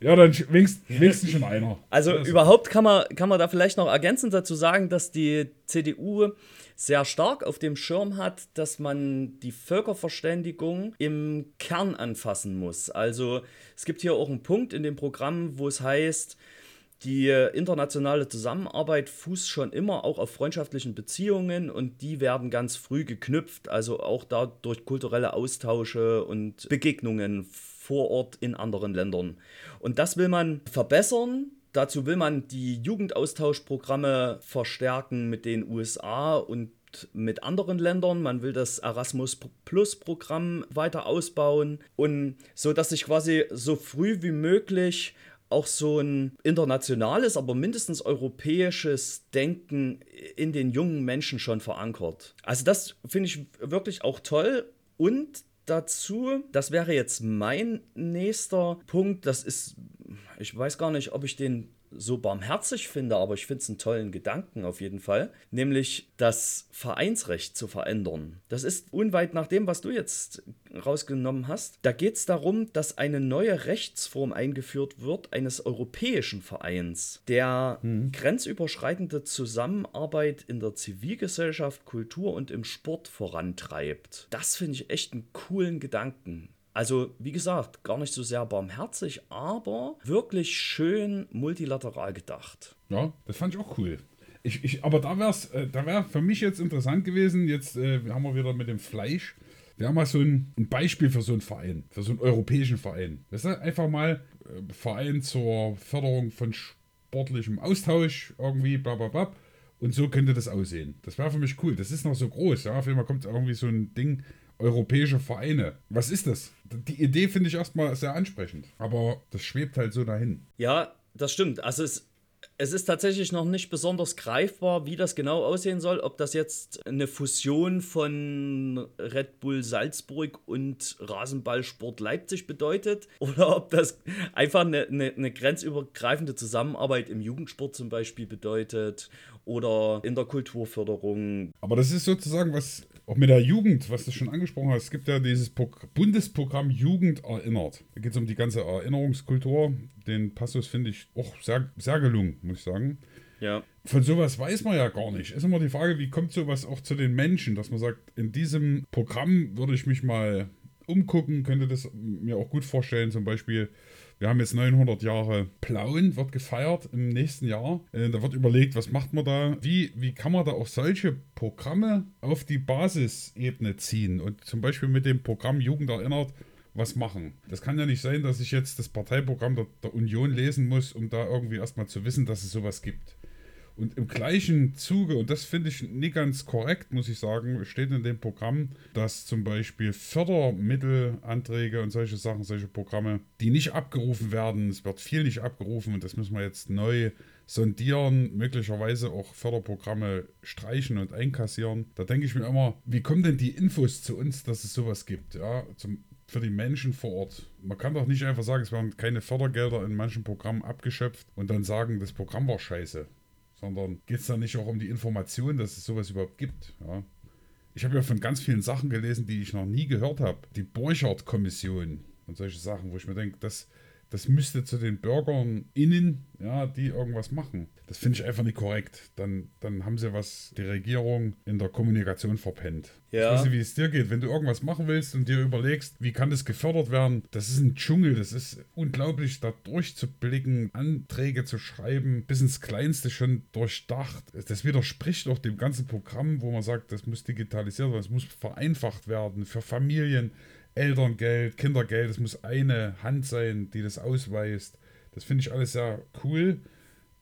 Ja, dann wenigstens, wenigstens schon einer. Also ja, überhaupt kann man, kann man da vielleicht noch ergänzend dazu sagen, dass die CDU sehr stark auf dem Schirm hat, dass man die Völkerverständigung im Kern anfassen muss. Also es gibt hier auch einen Punkt in dem Programm, wo es heißt, die internationale Zusammenarbeit fußt schon immer auch auf freundschaftlichen Beziehungen und die werden ganz früh geknüpft, also auch da durch kulturelle Austausche und Begegnungen vor Ort in anderen Ländern. Und das will man verbessern, dazu will man die Jugendaustauschprogramme verstärken mit den USA und mit anderen Ländern. Man will das Erasmus Plus Programm weiter ausbauen und so, dass sich quasi so früh wie möglich auch so ein internationales, aber mindestens europäisches Denken in den jungen Menschen schon verankert. Also das finde ich wirklich auch toll und dazu, das wäre jetzt mein nächster Punkt, das ist ich weiß gar nicht, ob ich den so barmherzig finde, aber ich finde es einen tollen Gedanken auf jeden Fall, nämlich das Vereinsrecht zu verändern. Das ist unweit nach dem, was du jetzt rausgenommen hast. Da geht es darum, dass eine neue Rechtsform eingeführt wird eines europäischen Vereins, der mhm. grenzüberschreitende Zusammenarbeit in der Zivilgesellschaft, Kultur und im Sport vorantreibt. Das finde ich echt einen coolen Gedanken. Also, wie gesagt, gar nicht so sehr barmherzig, aber wirklich schön multilateral gedacht. Ja, das fand ich auch cool. Ich, ich, aber da wäre äh, wär für mich jetzt interessant gewesen, jetzt äh, haben wir wieder mit dem Fleisch. Wir haben mal so ein, ein, Beispiel für so einen Verein, für so einen europäischen Verein. Das ist einfach mal äh, Verein zur Förderung von sportlichem Austausch, irgendwie, bla bla bla. Und so könnte das aussehen. Das wäre für mich cool. Das ist noch so groß, ja. Auf einmal kommt irgendwie so ein Ding, europäische Vereine. Was ist das? Die Idee finde ich erstmal sehr ansprechend, aber das schwebt halt so dahin. Ja, das stimmt. Also es, es ist tatsächlich noch nicht besonders greifbar, wie das genau aussehen soll. Ob das jetzt eine Fusion von Red Bull Salzburg und Rasenballsport Leipzig bedeutet oder ob das einfach eine, eine, eine grenzübergreifende Zusammenarbeit im Jugendsport zum Beispiel bedeutet oder in der Kulturförderung. Aber das ist sozusagen was auch mit der Jugend, was du schon angesprochen hast, es gibt ja dieses Bundesprogramm Jugend erinnert. Da geht es um die ganze Erinnerungskultur. Den Passus finde ich auch sehr, sehr gelungen, muss ich sagen. Ja. Von sowas weiß man ja gar nicht. Ist immer die Frage, wie kommt sowas auch zu den Menschen, dass man sagt, in diesem Programm würde ich mich mal umgucken, könnte das mir auch gut vorstellen, zum Beispiel wir haben jetzt 900 Jahre Plauen, wird gefeiert im nächsten Jahr. Äh, da wird überlegt, was macht man da? Wie, wie kann man da auch solche Programme auf die Basisebene ziehen? Und zum Beispiel mit dem Programm Jugend erinnert, was machen. Das kann ja nicht sein, dass ich jetzt das Parteiprogramm der, der Union lesen muss, um da irgendwie erstmal zu wissen, dass es sowas gibt. Und im gleichen Zuge, und das finde ich nicht ganz korrekt, muss ich sagen, steht in dem Programm, dass zum Beispiel Fördermittelanträge und solche Sachen, solche Programme, die nicht abgerufen werden, es wird viel nicht abgerufen und das müssen wir jetzt neu sondieren, möglicherweise auch Förderprogramme streichen und einkassieren. Da denke ich mir immer, wie kommen denn die Infos zu uns, dass es sowas gibt? Ja, zum, für die Menschen vor Ort. Man kann doch nicht einfach sagen, es werden keine Fördergelder in manchen Programmen abgeschöpft und dann sagen, das Programm war scheiße sondern geht es da nicht auch um die Information, dass es sowas überhaupt gibt? Ja? Ich habe ja von ganz vielen Sachen gelesen, die ich noch nie gehört habe. Die Borchardt-Kommission und solche Sachen, wo ich mir denke, das, das müsste zu den Bürgern innen, ja, die irgendwas machen. Das finde ich einfach nicht korrekt. Dann, dann haben sie was, die Regierung in der Kommunikation verpennt. Ja. Ich weiß nicht, wie es dir geht. Wenn du irgendwas machen willst und dir überlegst, wie kann das gefördert werden, das ist ein Dschungel. Das ist unglaublich, da durchzublicken, Anträge zu schreiben, bis ins Kleinste schon durchdacht. Das widerspricht auch dem ganzen Programm, wo man sagt, das muss digitalisiert werden, das muss vereinfacht werden für Familien. Elterngeld, Kindergeld, es muss eine Hand sein, die das ausweist. Das finde ich alles sehr cool.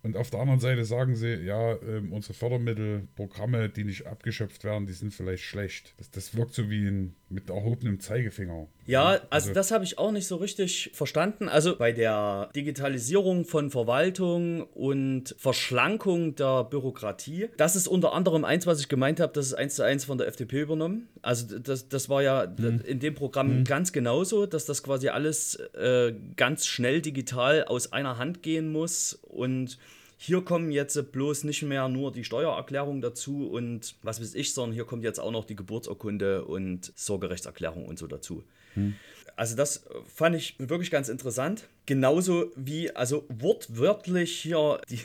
Und auf der anderen Seite sagen sie, ja, äh, unsere Fördermittelprogramme, die nicht abgeschöpft werden, die sind vielleicht schlecht. Das, das wirkt so wie ein mit erhobenem Zeigefinger. Ja, also, also das habe ich auch nicht so richtig verstanden. Also bei der Digitalisierung von Verwaltung und Verschlankung der Bürokratie, das ist unter anderem eins, was ich gemeint habe, das ist eins zu eins von der FDP übernommen. Also das, das war ja hm. in dem Programm hm. ganz genauso, dass das quasi alles äh, ganz schnell digital aus einer Hand gehen muss und hier kommen jetzt bloß nicht mehr nur die Steuererklärung dazu und was weiß ich, sondern hier kommt jetzt auch noch die Geburtsurkunde und Sorgerechtserklärung und so dazu. Hm. Also das fand ich wirklich ganz interessant. Genauso wie, also wortwörtlich hier die,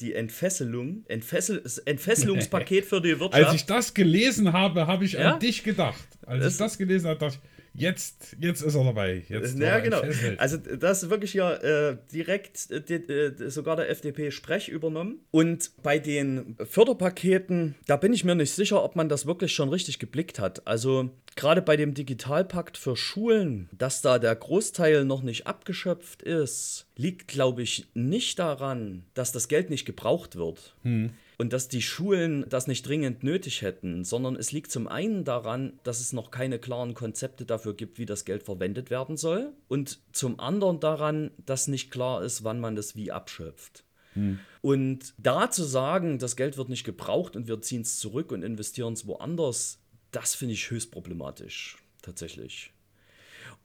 die Entfesselung, Entfessel, Entfesselungspaket für die Wirtschaft. Als ich das gelesen habe, habe ich ja? an dich gedacht. Als das ich das gelesen habe, dachte ich, Jetzt, jetzt ist er dabei. Jetzt ja, genau. Also das ist wirklich hier äh, direkt äh, äh sogar der FDP Sprech übernommen. Und bei den Förderpaketen, da bin ich mir nicht sicher, ob man das wirklich schon richtig geblickt hat. Also gerade bei dem Digitalpakt für Schulen, dass da der Großteil noch nicht abgeschöpft ist, liegt, glaube ich, nicht daran, dass das Geld nicht gebraucht wird. Hm und dass die Schulen das nicht dringend nötig hätten, sondern es liegt zum einen daran, dass es noch keine klaren Konzepte dafür gibt, wie das Geld verwendet werden soll und zum anderen daran, dass nicht klar ist, wann man das wie abschöpft. Hm. Und da zu sagen, das Geld wird nicht gebraucht und wir ziehen es zurück und investieren es woanders, das finde ich höchst problematisch, tatsächlich.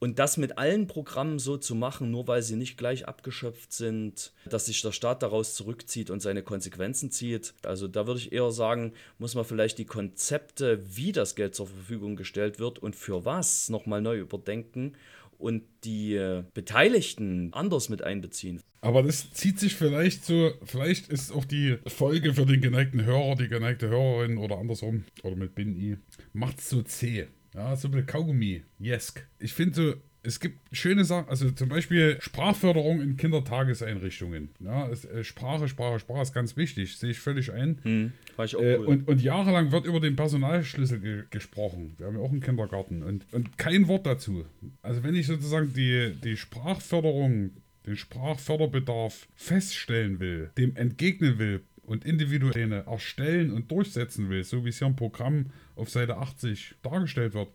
Und das mit allen Programmen so zu machen, nur weil sie nicht gleich abgeschöpft sind, dass sich der Staat daraus zurückzieht und seine Konsequenzen zieht. Also da würde ich eher sagen, muss man vielleicht die Konzepte, wie das Geld zur Verfügung gestellt wird und für was, nochmal neu überdenken und die äh, Beteiligten anders mit einbeziehen. Aber das zieht sich vielleicht so, vielleicht ist auch die Folge für den geneigten Hörer, die geneigte Hörerin oder andersrum, oder mit Bin I, macht so zäh. Ja, so ein Kaugummi. Jesk. Ich finde so, es gibt schöne Sachen, also zum Beispiel Sprachförderung in Kindertageseinrichtungen. Ja, äh, Sprache, Sprache, Sprache ist ganz wichtig, sehe ich völlig ein. Hm, ich auch äh, cool. und, und jahrelang wird über den Personalschlüssel ge gesprochen. Wir haben ja auch einen Kindergarten und, und kein Wort dazu. Also wenn ich sozusagen die, die Sprachförderung, den Sprachförderbedarf feststellen will, dem entgegnen will, und individuelle erstellen und durchsetzen will, so wie es hier im Programm auf Seite 80 dargestellt wird,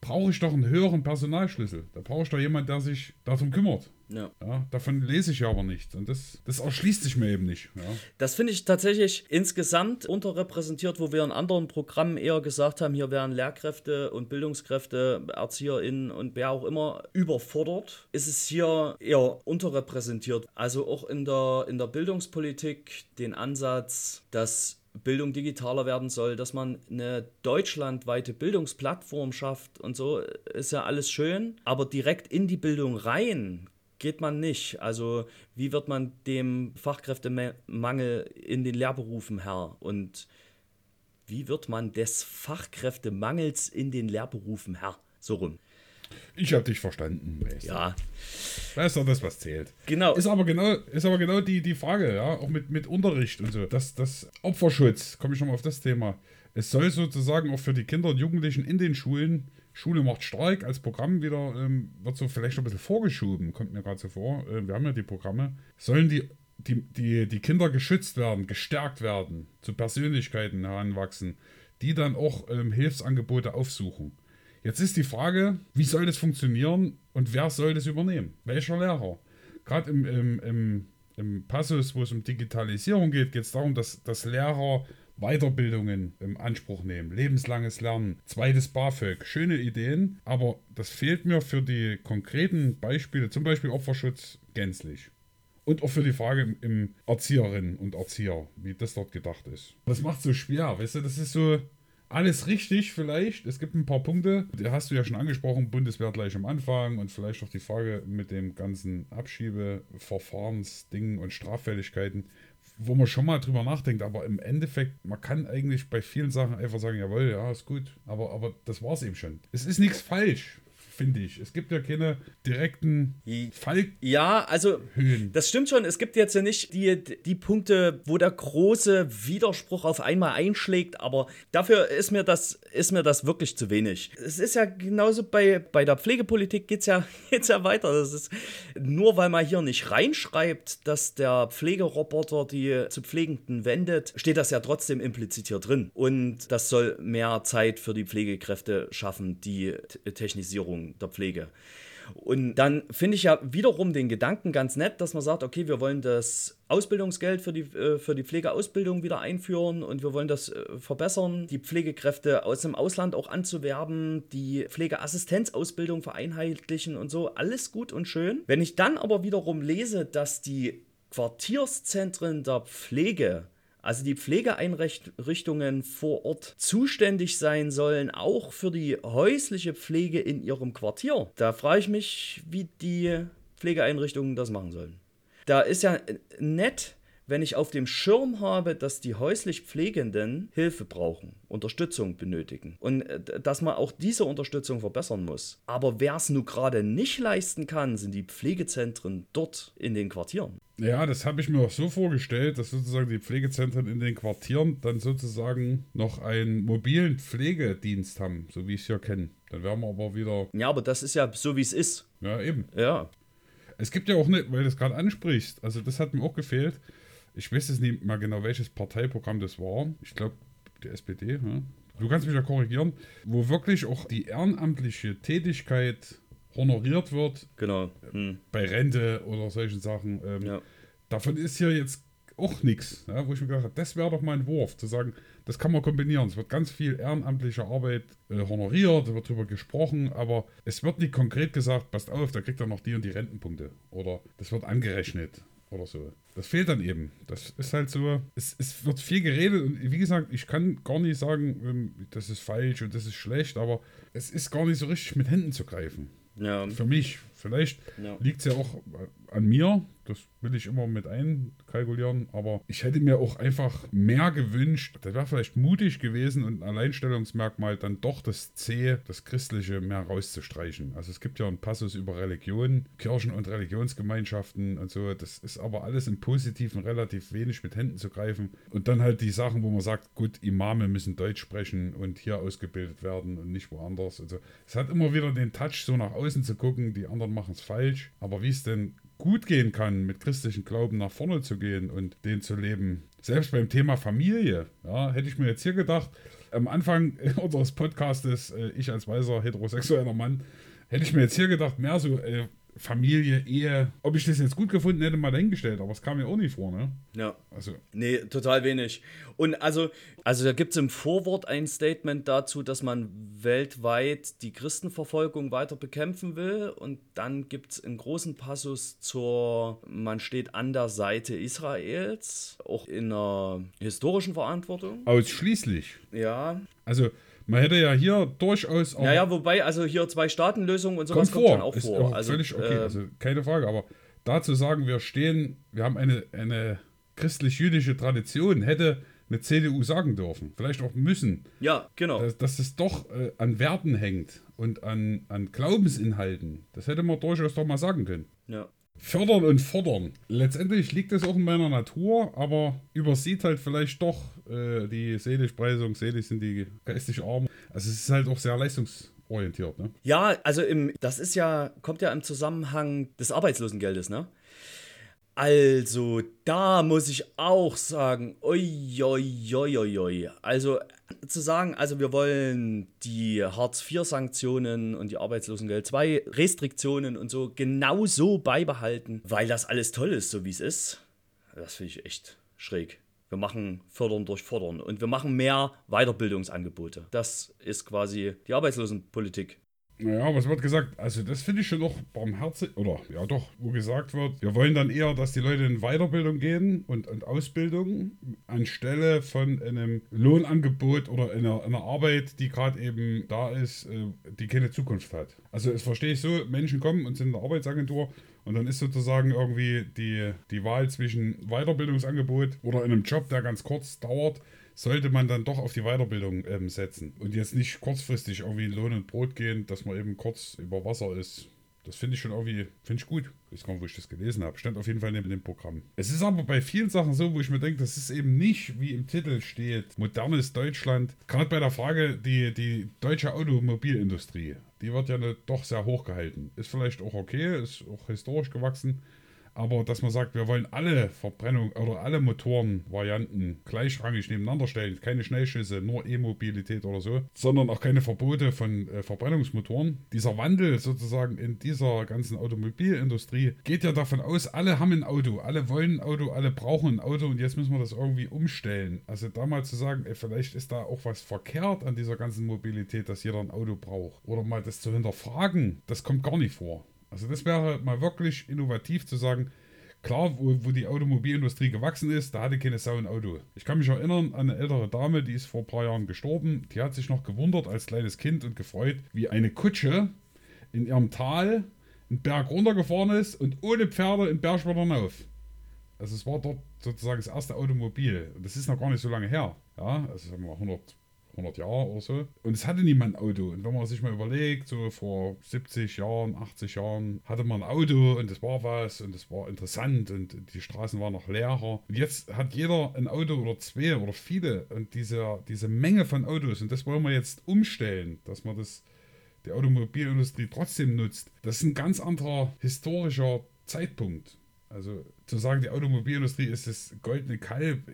brauche ich doch einen höheren Personalschlüssel. Da brauche ich doch jemanden, der sich darum kümmert. Ja. ja. davon lese ich aber nichts. Und das, das erschließt sich mir eben nicht. Ja. Das finde ich tatsächlich insgesamt unterrepräsentiert, wo wir in anderen Programmen eher gesagt haben, hier werden Lehrkräfte und Bildungskräfte, ErzieherInnen und wer auch immer überfordert, ist es hier eher unterrepräsentiert. Also auch in der, in der Bildungspolitik den Ansatz, dass Bildung digitaler werden soll, dass man eine deutschlandweite Bildungsplattform schafft und so, ist ja alles schön. Aber direkt in die Bildung rein geht man nicht. Also wie wird man dem Fachkräftemangel in den Lehrberufen Herr? Und wie wird man des Fachkräftemangels in den Lehrberufen Herr? So rum. Ich habe dich verstanden. Weißt ja. Das ist doch das, was zählt. Genau. Ist aber genau, ist aber genau die, die Frage, ja, auch mit, mit Unterricht und so. Das, das Opferschutz, komme ich schon mal auf das Thema. Es soll sozusagen auch für die Kinder und Jugendlichen in den Schulen Schule macht Streik als Programm wieder, ähm, wird so vielleicht ein bisschen vorgeschoben, kommt mir gerade so vor. Äh, wir haben ja die Programme. Sollen die, die, die, die Kinder geschützt werden, gestärkt werden, zu Persönlichkeiten heranwachsen, die dann auch ähm, Hilfsangebote aufsuchen. Jetzt ist die Frage, wie soll das funktionieren und wer soll das übernehmen? Welcher Lehrer? Gerade im, im, im, im Passus, wo es um Digitalisierung geht, geht es darum, dass, dass Lehrer Weiterbildungen im Anspruch nehmen, lebenslanges Lernen, zweites BAföG, schöne Ideen, aber das fehlt mir für die konkreten Beispiele, zum Beispiel Opferschutz, gänzlich. Und auch für die Frage im Erzieherinnen und Erzieher, wie das dort gedacht ist. Das macht so schwer, weißt du, das ist so, alles richtig vielleicht. Es gibt ein paar Punkte, die hast du ja schon angesprochen, Bundeswehr gleich am Anfang und vielleicht auch die Frage mit dem ganzen Abschiebeverfahrensdingen und Straffälligkeiten wo man schon mal drüber nachdenkt, aber im Endeffekt, man kann eigentlich bei vielen Sachen einfach sagen, jawohl, ja, ist gut, aber, aber das war es eben schon. Es ist nichts falsch finde ich. Es gibt ja keine direkten Fall. Ja, also Höhen. das stimmt schon. Es gibt jetzt ja nicht die, die Punkte, wo der große Widerspruch auf einmal einschlägt, aber dafür ist mir das, ist mir das wirklich zu wenig. Es ist ja genauso bei, bei der Pflegepolitik geht es ja, geht's ja weiter. Das ist, nur weil man hier nicht reinschreibt, dass der Pflegeroboter die zu Pflegenden wendet, steht das ja trotzdem implizit hier drin. Und das soll mehr Zeit für die Pflegekräfte schaffen, die Technisierung der Pflege. Und dann finde ich ja wiederum den Gedanken ganz nett, dass man sagt, okay, wir wollen das Ausbildungsgeld für die, äh, für die Pflegeausbildung wieder einführen und wir wollen das äh, verbessern, die Pflegekräfte aus dem Ausland auch anzuwerben, die Pflegeassistenzausbildung vereinheitlichen und so. Alles gut und schön. Wenn ich dann aber wiederum lese, dass die Quartierszentren der Pflege also die Pflegeeinrichtungen vor Ort zuständig sein sollen, auch für die häusliche Pflege in ihrem Quartier. Da frage ich mich, wie die Pflegeeinrichtungen das machen sollen. Da ist ja nett, wenn ich auf dem Schirm habe, dass die häuslich Pflegenden Hilfe brauchen, Unterstützung benötigen und äh, dass man auch diese Unterstützung verbessern muss. Aber wer es nun gerade nicht leisten kann, sind die Pflegezentren dort in den Quartieren. Ja, das habe ich mir auch so vorgestellt, dass sozusagen die Pflegezentren in den Quartieren dann sozusagen noch einen mobilen Pflegedienst haben, so wie ich es ja kenne. Dann wären wir aber wieder. Ja, aber das ist ja so, wie es ist. Ja, eben. Ja. Es gibt ja auch nicht, weil du das gerade ansprichst, also das hat mir auch gefehlt. Ich weiß jetzt nicht mal genau, welches Parteiprogramm das war. Ich glaube, die SPD. Ja? Du kannst mich ja korrigieren, wo wirklich auch die ehrenamtliche Tätigkeit honoriert wird. Genau. Hm. Bei Rente oder solchen Sachen. Ähm, Ja. Davon ist hier jetzt auch nichts, ja, wo ich mir gedacht habe, das wäre doch mal ein Wurf, zu sagen, das kann man kombinieren. Es wird ganz viel ehrenamtliche Arbeit äh, honoriert, wird darüber gesprochen, aber es wird nicht konkret gesagt, passt auf, da kriegt er noch die und die Rentenpunkte. Oder das wird angerechnet oder so. Das fehlt dann eben. Das ist halt so, es, es wird viel geredet und wie gesagt, ich kann gar nicht sagen, ähm, das ist falsch und das ist schlecht, aber es ist gar nicht so richtig mit Händen zu greifen. Ja. Für mich. Vielleicht Ja. liegt es ja auch an mir. Das will ich immer mit einkalkulieren. Aber ich hätte mir auch einfach mehr gewünscht. Das wäre vielleicht mutig gewesen und ein Alleinstellungsmerkmal dann doch das C, das Christliche, mehr rauszustreichen. Also es gibt ja einen Passus über Religion, Kirchen und Religionsgemeinschaften und so. Das ist aber alles im Positiven relativ wenig mit Händen zu greifen. Und dann halt die Sachen, wo man sagt, gut, Imame müssen Deutsch sprechen und hier ausgebildet werden und nicht woanders. Also es hat immer wieder den Touch, so nach außen zu gucken, die anderen machen es falsch. Aber wie es denn gut gehen kann, mit christlichem Glauben nach vorne zu gehen und den zu leben. Selbst beim Thema Familie, ja, hätte ich mir jetzt hier gedacht, am Anfang unseres Podcastes, äh, ich als weißer heterosexueller Mann, hätte ich mir jetzt hier gedacht, mehr so äh, Familie, Ehe. Ob ich das jetzt gut gefunden hätte, mal dahingestellt, aber es kam mir auch nicht vor, ne? Ja. Also, Nee, total wenig. Und also, also da gibt es im Vorwort ein Statement dazu, dass man weltweit die Christenverfolgung weiter bekämpfen will. Und dann gibt es einen großen Passus zur, man steht an der Seite Israels, auch in einer historischen Verantwortung. ausschließlich. Ja. Also, man hätte ja hier durchaus auch. Ja, ja, wobei, also hier zwei Staatenlösungen und sowas kommt kommt, vor. schon auch ist vor. auch also, völlig okay, äh, also keine Frage. Aber dazu sagen, wir stehen, wir haben eine, eine christlich-jüdische Tradition, hätte eine CDU sagen dürfen. Vielleicht auch müssen. ja, genau. Dass, dass es doch äh, an Werten hängt und an, an Glaubensinhalten. Das hätte man durchaus doch mal sagen können. ja. Fördern und fordern. Letztendlich liegt es auch in meiner Natur, aber übersieht halt vielleicht doch äh, die Seligpreisung, selig sind die geistig Armen. Also es ist halt auch sehr leistungsorientiert, ne? Ja, also im, das ist ja, kommt ja im Zusammenhang des Arbeitslosengeldes, ne? Also, da muss ich auch sagen, oi, oi, oi, oi. Also, zu sagen, also wir wollen die Hartz-IV-Sanktionen und die Arbeitslosengeld 2 Restriktionen und so genau so beibehalten, weil das alles toll ist, so wie es ist, das finde ich echt schräg. Wir machen Fördern durch Fordern und wir machen mehr Weiterbildungsangebote. Das ist quasi die Arbeitslosenpolitik. Naja, was wird gesagt? Also, das finde ich schon noch barmherzig. Oder ja, doch, wo gesagt wird, wir wollen dann eher, dass die Leute in Weiterbildung gehen und, und Ausbildung anstelle von einem Lohnangebot oder einer, einer Arbeit, die gerade eben da ist, äh, die keine Zukunft hat. Also, das verstehe ich so: Menschen kommen und sind in der Arbeitsagentur und dann ist sozusagen irgendwie die, die Wahl zwischen Weiterbildungsangebot oder einem Job, der ganz kurz dauert, sollte man dann doch auf die Weiterbildung ähm, setzen und jetzt nicht kurzfristig irgendwie in Lohn und Brot gehen, dass man eben kurz über Wasser ist. Das finde ich schon irgendwie, finde ich gut. Ich weiß gar nicht, wo ich das gelesen habe. Stand auf jeden Fall neben dem Programm. Es ist aber bei vielen Sachen so, wo ich mir denke, das ist eben nicht, wie im Titel steht, modernes Deutschland. Gerade bei der Frage, die, die deutsche Automobilindustrie, die wird ja doch sehr hoch gehalten. Ist vielleicht auch okay, ist auch historisch gewachsen. Aber dass man sagt, wir wollen alle Verbrennung oder alle Motorenvarianten gleichrangig nebeneinander stellen, keine Schnellschüsse, nur E-Mobilität oder so, sondern auch keine Verbote von äh, Verbrennungsmotoren. Dieser Wandel sozusagen in dieser ganzen Automobilindustrie geht ja davon aus, alle haben ein Auto, alle wollen ein Auto, alle brauchen ein Auto und jetzt müssen wir das irgendwie umstellen. Also da mal zu sagen, ey, vielleicht ist da auch was verkehrt an dieser ganzen Mobilität, dass jeder ein Auto braucht. Oder mal das zu hinterfragen, das kommt gar nicht vor. Also das wäre mal wirklich innovativ zu sagen, klar, wo, wo die Automobilindustrie gewachsen ist, da hatte keine Sau ein Auto. Ich kann mich erinnern an eine ältere Dame, die ist vor ein paar Jahren gestorben, die hat sich noch gewundert als kleines Kind und gefreut, wie eine Kutsche in ihrem Tal einen Berg runtergefahren ist und ohne Pferde einen Berg wieder hinauf. Also es war dort sozusagen das erste Automobil. Und das ist noch gar nicht so lange her. Ja, also sagen wir 100, 100 Jahre oder so. Und es hatte niemand ein Auto. Und wenn man sich mal überlegt, so vor 70 Jahren, 80 Jahren, hatte man ein Auto und das war was und das war interessant und die Straßen waren noch leerer. Und jetzt hat jeder ein Auto oder zwei oder viele. Und diese, diese Menge von Autos, und das wollen wir jetzt umstellen, dass man das die Automobilindustrie trotzdem nutzt. Das ist ein ganz anderer historischer Zeitpunkt. Also zu sagen, die Automobilindustrie ist das goldene Kalb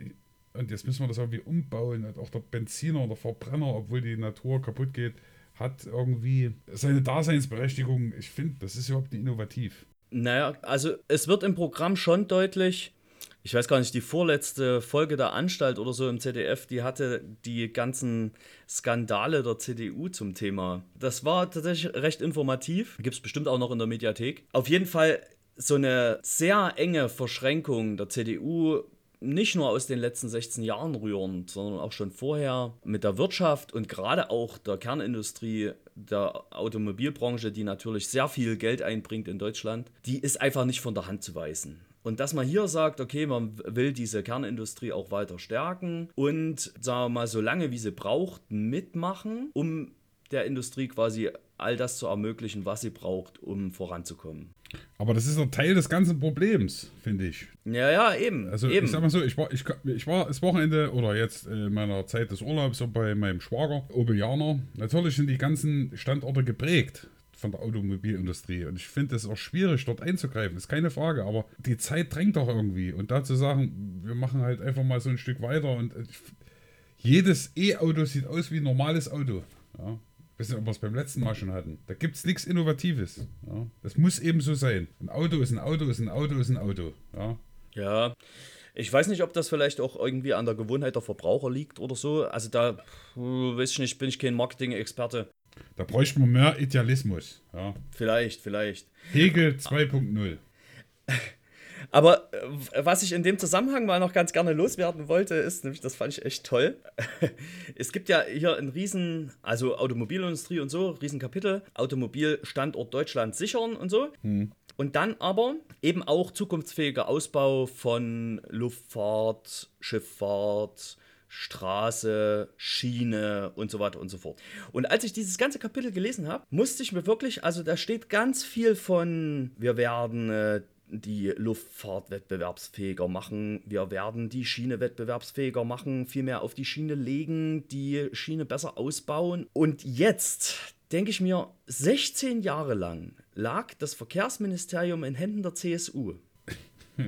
und jetzt müssen wir das irgendwie umbauen. Und auch der Benziner oder Verbrenner, obwohl die Natur kaputt geht, hat irgendwie seine Daseinsberechtigung. Ich finde, das ist überhaupt nicht innovativ. Naja, also es wird im Programm schon deutlich, ich weiß gar nicht, die vorletzte Folge der Anstalt oder so im ZDF, die hatte die ganzen Skandale der CDU zum Thema. Das war tatsächlich recht informativ. Gibt es bestimmt auch noch in der Mediathek. Auf jeden Fall so eine sehr enge Verschränkung der CDU nicht nur aus den letzten 16 Jahren rührend, sondern auch schon vorher mit der Wirtschaft und gerade auch der Kernindustrie der Automobilbranche, die natürlich sehr viel Geld einbringt in Deutschland, die ist einfach nicht von der Hand zu weisen. Und dass man hier sagt, okay, man will diese Kernindustrie auch weiter stärken und, sagen wir mal, so lange wie sie braucht, mitmachen, um der Industrie quasi all das zu ermöglichen, was sie braucht, um voranzukommen. Aber das ist ein Teil des ganzen Problems, finde ich. Ja, ja, eben. Also eben. ich sag mal so, ich war, ich, ich war das Wochenende oder jetzt in meiner Zeit des Urlaubs so bei meinem Schwager, Obelianer. Natürlich sind die ganzen Standorte geprägt von der Automobilindustrie. Und ich finde es auch schwierig, dort einzugreifen, ist keine Frage. Aber die Zeit drängt doch irgendwie. Und dazu sagen, wir machen halt einfach mal so ein Stück weiter. Und ich, jedes E-Auto sieht aus wie ein normales Auto. Ja. Wissen, ob wir es beim letzten Mal schon hatten. Da gibt es nichts Innovatives. Ja. Das muss eben so sein. Ein Auto ist ein Auto, ist ein Auto, ist ein Auto. Ja. Ja. Ich weiß nicht, ob das vielleicht auch irgendwie an der Gewohnheit der Verbraucher liegt oder so. Also da, weiß ich nicht, bin ich kein Marketing-Experte. Da bräuchte man mehr Idealismus. Ja. Vielleicht, vielleicht. Hegel 2.0. Aber äh, was ich in dem Zusammenhang mal noch ganz gerne loswerden wollte, ist, nämlich das fand ich echt toll. es gibt ja hier ein riesen, also Automobilindustrie und so, riesen Kapitel, Automobilstandort Deutschland sichern und so. Hm. Und dann aber eben auch zukunftsfähiger Ausbau von Luftfahrt, Schifffahrt, Straße, Schiene und so weiter und so fort. Und als ich dieses ganze Kapitel gelesen habe, musste ich mir wirklich, also da steht ganz viel von, wir werden äh, die Luftfahrt wettbewerbsfähiger machen. Wir werden die Schiene wettbewerbsfähiger machen, viel mehr auf die Schiene legen, die Schiene besser ausbauen. Und jetzt denke ich mir, 16 Jahre lang lag das Verkehrsministerium in Händen der CSU.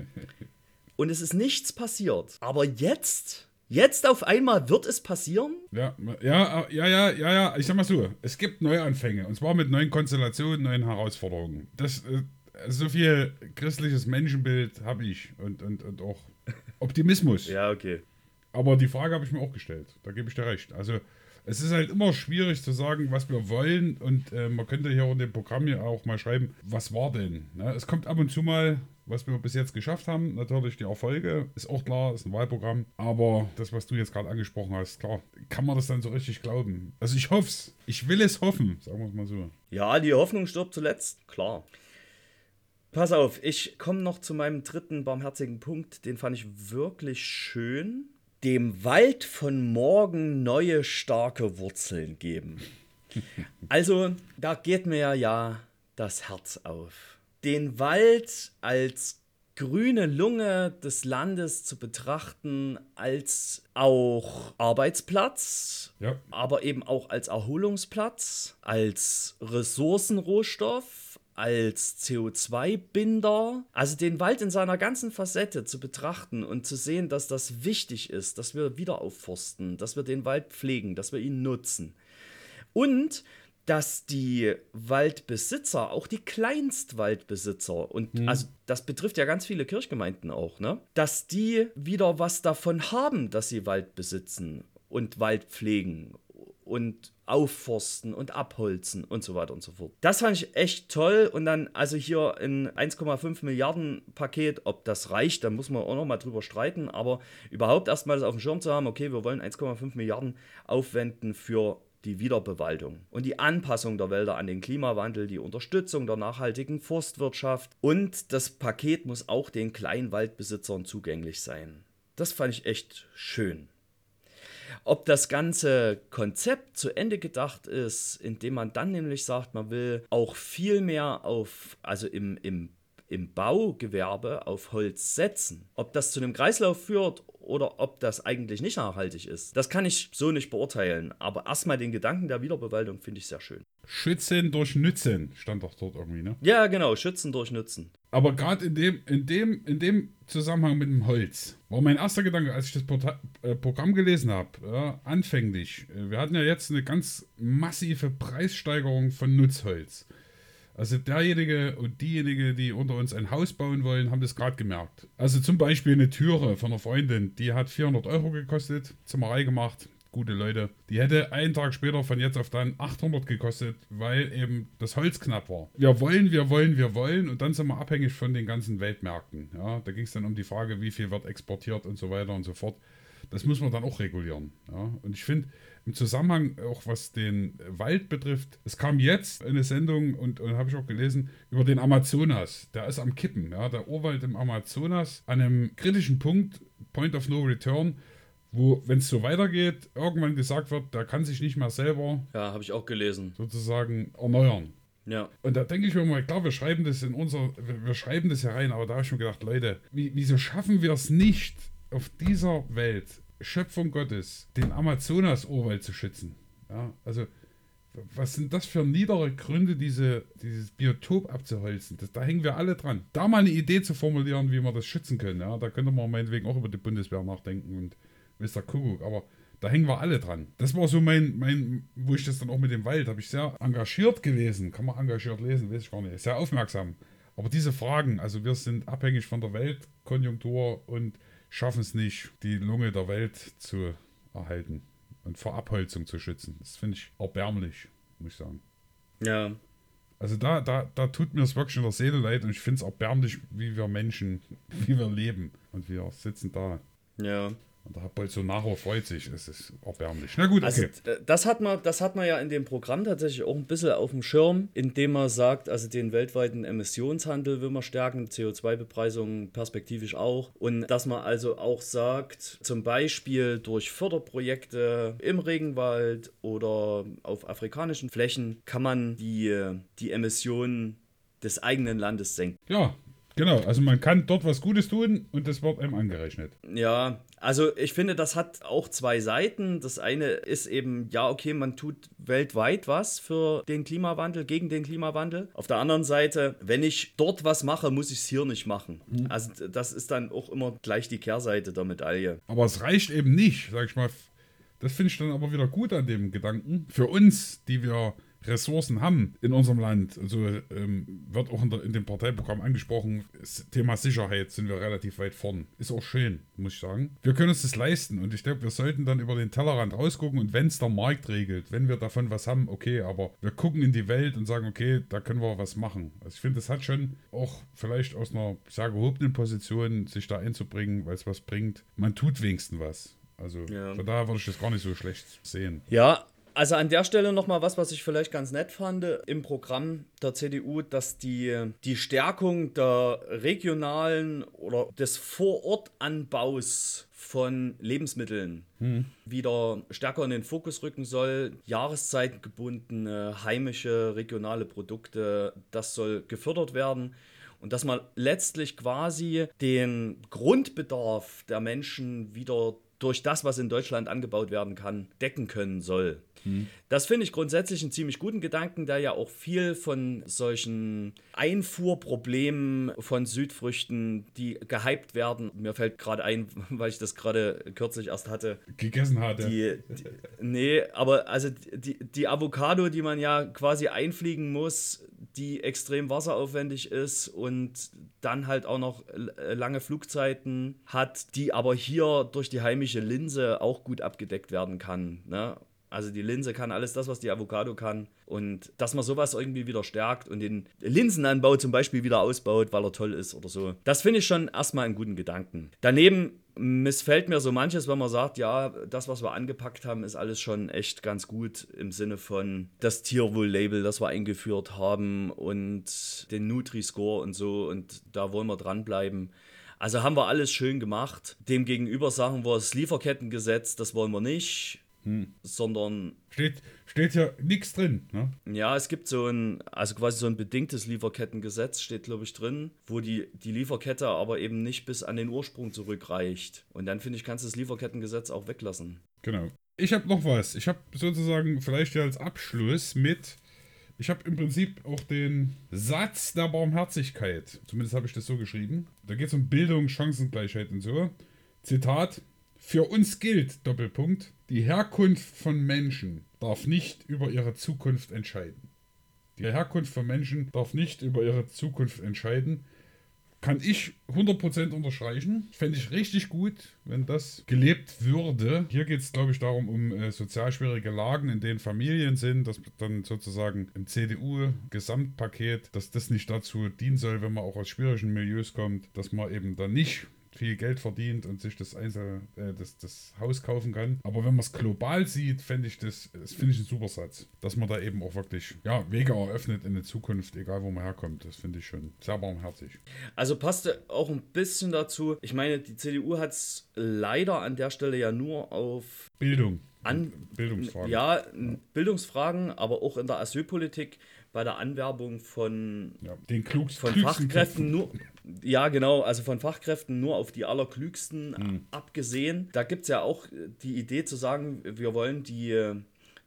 Und es ist nichts passiert. Aber jetzt Jetzt auf einmal wird es passieren? Ja, ja, ja, ja, ja, ja. Ich sag mal so, es gibt Neuanfänge. Und zwar mit neuen Konstellationen, neuen Herausforderungen. Das, äh, so viel christliches Menschenbild habe ich und, und, und auch Optimismus. ja, okay. Aber die Frage habe ich mir auch gestellt. Da gebe ich dir recht. Also, es ist halt immer schwierig zu sagen, was wir wollen. Und äh, man könnte hier in dem Programm ja auch mal schreiben, was war denn? Ne? Es kommt ab und zu mal, was wir bis jetzt geschafft haben. Natürlich die Erfolge, ist auch klar, ist ein Wahlprogramm. Aber das, was du jetzt gerade angesprochen hast, klar, kann man das dann so richtig glauben? Also, ich hoffe es. Ich will es hoffen, sagen wir es mal so. Ja, die Hoffnung stirbt zuletzt, klar. Pass auf, ich komme noch zu meinem dritten barmherzigen Punkt. Den fand ich wirklich schön. Dem Wald von morgen neue starke Wurzeln geben. Also, da geht mir ja das Herz auf. Den Wald als grüne Lunge des Landes zu betrachten, als auch Arbeitsplatz, ja. aber eben auch als Erholungsplatz, als Ressourcenrohstoff, als CO2-Binder, also den Wald in seiner ganzen Facette zu betrachten und zu sehen, dass das wichtig ist, dass wir wieder aufforsten, dass wir den Wald pflegen, dass wir ihn nutzen. Und dass die Waldbesitzer, auch die Kleinstwaldbesitzer, und mhm. also das betrifft ja ganz viele Kirchgemeinden auch, ne? Dass die wieder was davon haben, dass sie Wald besitzen und Wald pflegen und aufforsten und abholzen und so weiter und so fort. Das fand ich echt toll und dann also hier ein 1,5 Milliarden Paket, ob das reicht, da muss man auch noch mal drüber streiten, aber überhaupt erstmal das auf dem Schirm zu haben, okay, wir wollen 1,5 Milliarden aufwenden für die Wiederbewaldung und die Anpassung der Wälder an den Klimawandel, die Unterstützung der nachhaltigen Forstwirtschaft und das Paket muss auch den Kleinwaldbesitzern zugänglich sein. Das fand ich echt schön. Ob das ganze Konzept zu Ende gedacht ist, indem man dann nämlich sagt, man will auch viel mehr auf, also im, im im Baugewerbe auf Holz setzen. Ob das zu einem Kreislauf führt oder ob das eigentlich nicht nachhaltig ist, das kann ich so nicht beurteilen. Aber erstmal den Gedanken der Wiederbewaldung finde ich sehr schön. Schützen durch Nützen stand doch dort irgendwie, ne? Ja, genau, Schützen durch Nützen. Aber gerade in dem, in, dem, in dem Zusammenhang mit dem Holz war mein erster Gedanke, als ich das Porta äh, Programm gelesen habe, ja, anfänglich. Wir hatten ja jetzt eine ganz massive Preissteigerung von Nutzholz. Also derjenige und diejenige, die unter uns ein Haus bauen wollen, haben das gerade gemerkt. Also zum Beispiel eine Türe von einer Freundin, die hat 400 Euro gekostet, Zimmerei gemacht, gute Leute. Die hätte einen Tag später von jetzt auf dann 800 gekostet, weil eben das Holz knapp war. Wir wollen, wir wollen, wir wollen und dann sind wir abhängig von den ganzen Weltmärkten. Ja, da ging es dann um die Frage, wie viel wird exportiert und so weiter und so fort. Das muss man dann auch regulieren. Ja? Und ich finde, im Zusammenhang auch was den Wald betrifft, es kam jetzt eine Sendung und, und habe ich auch gelesen über den Amazonas. Der ist am Kippen. Ja? Der Urwald im Amazonas an einem kritischen Punkt, Point of No Return, wo, wenn es so weitergeht, irgendwann gesagt wird, der kann sich nicht mehr selber. Ja, habe ich auch gelesen. Sozusagen erneuern. Ja. Und da denke ich mir mal, klar, wir schreiben das in unser, wir schreiben das ja rein, aber da habe ich mir gedacht, Leute, wie, wieso schaffen wir es nicht, auf dieser Welt Schöpfung Gottes, den Amazonas-Urwald zu schützen. Ja, also, was sind das für niedere Gründe, diese, dieses Biotop abzuholzen? Das, da hängen wir alle dran. Da mal eine Idee zu formulieren, wie wir das schützen können. Ja, da könnte man meinetwegen auch über die Bundeswehr nachdenken und Mr. Kuckuck. Aber da hängen wir alle dran. Das war so mein, mein, wo ich das dann auch mit dem Wald, habe ich sehr engagiert gewesen. Kann man engagiert lesen, weiß ich gar nicht. Sehr aufmerksam. Aber diese Fragen, also wir sind abhängig von der Weltkonjunktur und schaffen es nicht, die Lunge der Welt zu erhalten und vor Abholzung zu schützen. Das finde ich erbärmlich, muss ich sagen. Ja. Also da, da, da tut mir es wirklich in der Seele leid und ich finde es erbärmlich, wie wir Menschen, wie wir leben und wir sitzen da. Ja. Und der Bolsonaro freut sich, es ist erbärmlich. Na gut, also, okay. Also, das, hat man, das hat man ja in dem Programm tatsächlich auch ein bisschen auf dem Schirm, indem man sagt, also den weltweiten Emissionshandel will man stärken, CO2-Bepreisung perspektivisch auch. Und dass man also auch sagt, zum Beispiel durch Förderprojekte im Regenwald oder auf afrikanischen Flächen kann man die, die Emissionen des eigenen Landes senken. Ja, Genau, also man kann dort was Gutes tun und das wird einem angerechnet. Ja, also ich finde, das hat auch zwei Seiten. Das eine ist eben, ja, okay, man tut weltweit was für den Klimawandel, gegen den Klimawandel. Auf der anderen Seite, wenn ich dort was mache, muss ich es hier nicht machen. Mhm. Also das ist dann auch immer gleich die Kehrseite der Medaille. Aber es reicht eben nicht, sag ich mal. Das finde ich dann aber wieder gut an dem Gedanken. Für uns, die wir Ressourcen haben in unserem Land. Also ähm, wird auch in, der, in, dem Parteiprogramm angesprochen, das Thema Sicherheit sind wir relativ weit vorn. Ist auch schön, muss ich sagen. Wir können uns das leisten und ich glaube, wir sollten dann über den Tellerrand rausgucken und wenn es der Markt regelt, wenn wir davon was haben, okay, aber wir gucken in die Welt und sagen, okay, da können wir was machen. Also ich finde, das hat schon auch vielleicht aus einer sehr gehobenen Position sich da einzubringen, weil es was bringt. Man tut wenigstens was. Also ja. von daher würde ich das gar nicht so schlecht sehen. Ja, also an der Stelle nochmal was, was ich vielleicht ganz nett fand im Programm der CDU, dass die, die Stärkung der regionalen oder des Vorortanbaus von Lebensmitteln hm. wieder stärker in den Fokus rücken soll. Jahreszeitgebundene, heimische, regionale Produkte, das soll gefördert werden. Und dass man letztlich quasi den Grundbedarf der Menschen wieder durch das, was in Deutschland angebaut werden kann, decken können soll. Mhm. Das finde ich grundsätzlich einen ziemlich guten Gedanken, der ja auch viel von solchen Einfuhrproblemen von Südfrüchten, die gehypt werden, mir fällt gerade ein, weil ich das gerade kürzlich erst hatte. Gegessen hatte. Die, die, nee, aber also die, die Avocado, die man ja quasi einfliegen muss, die extrem wasseraufwendig ist und dann halt auch noch lange Flugzeiten hat, die aber hier durch die heimische Linse auch gut abgedeckt werden kann. Ne? Also die Linse kann alles das, was die Avocado kann. Und dass man sowas irgendwie wieder stärkt und den Linsenanbau zum Beispiel wieder ausbaut, weil er toll ist oder so. Das finde ich schon erstmal einen guten Gedanken. Daneben missfällt mir so manches, wenn man sagt, ja, das, was wir angepackt haben, ist alles schon echt ganz gut im Sinne von das Tierwohl-Label, das wir eingeführt haben und den Nutri-Score und so und da wollen wir dranbleiben. Also haben wir alles schön gemacht. Demgegenüber sagen wir, das Lieferkettengesetz, das wollen wir nicht. Hm. sondern. Steht, steht ja nichts drin, ne? Ja, es gibt so ein, also quasi so ein bedingtes Lieferkettengesetz, steht, glaube ich, drin, wo die, die Lieferkette aber eben nicht bis an den Ursprung zurückreicht. Und dann, finde ich, kannst du das Lieferkettengesetz auch weglassen. Genau. Ich habe noch was. Ich habe sozusagen vielleicht ja als Abschluss mit. Ich habe im Prinzip auch den Satz der Barmherzigkeit. Zumindest habe ich das so geschrieben. Da geht es um Bildung, Chancengleichheit und so. Zitat: Für uns gilt, Doppelpunkt, die Herkunft von Menschen darf nicht über ihre Zukunft entscheiden. Die Herkunft von Menschen darf nicht über ihre Zukunft entscheiden. Kann ich 100% unterstreichen. Fände ich richtig gut, wenn das gelebt würde. Hier geht es, glaube ich, darum, um äh, sozial schwierige Lagen, in denen Familien sind, dass dann sozusagen im CDU-Gesamtpaket, dass das nicht dazu dienen soll, wenn man auch aus schwierigen Milieus kommt, dass man eben dann nicht viel Geld verdient und sich das, Einzel, äh, das, das Haus kaufen kann. Aber wenn man es global sieht, fände ich das, das finde ich ein super Satz. Dass man da eben auch wirklich ja, Wege eröffnet in der Zukunft, egal wo man herkommt. Das finde ich schon sehr barmherzig. Also passte auch ein bisschen dazu. Ich meine, die CDU hat es leider an der Stelle ja nur auf Bildung. An, Bildungsfragen. Ja, Bildungsfragen, aber auch in der Asylpolitik bei der Anwerbung von, ja, den klugsten, von Fachkräften nur, ja, genau, also von Fachkräften nur auf die allerklügsten mhm. abgesehen. Da gibt es ja auch die Idee zu sagen, wir wollen die,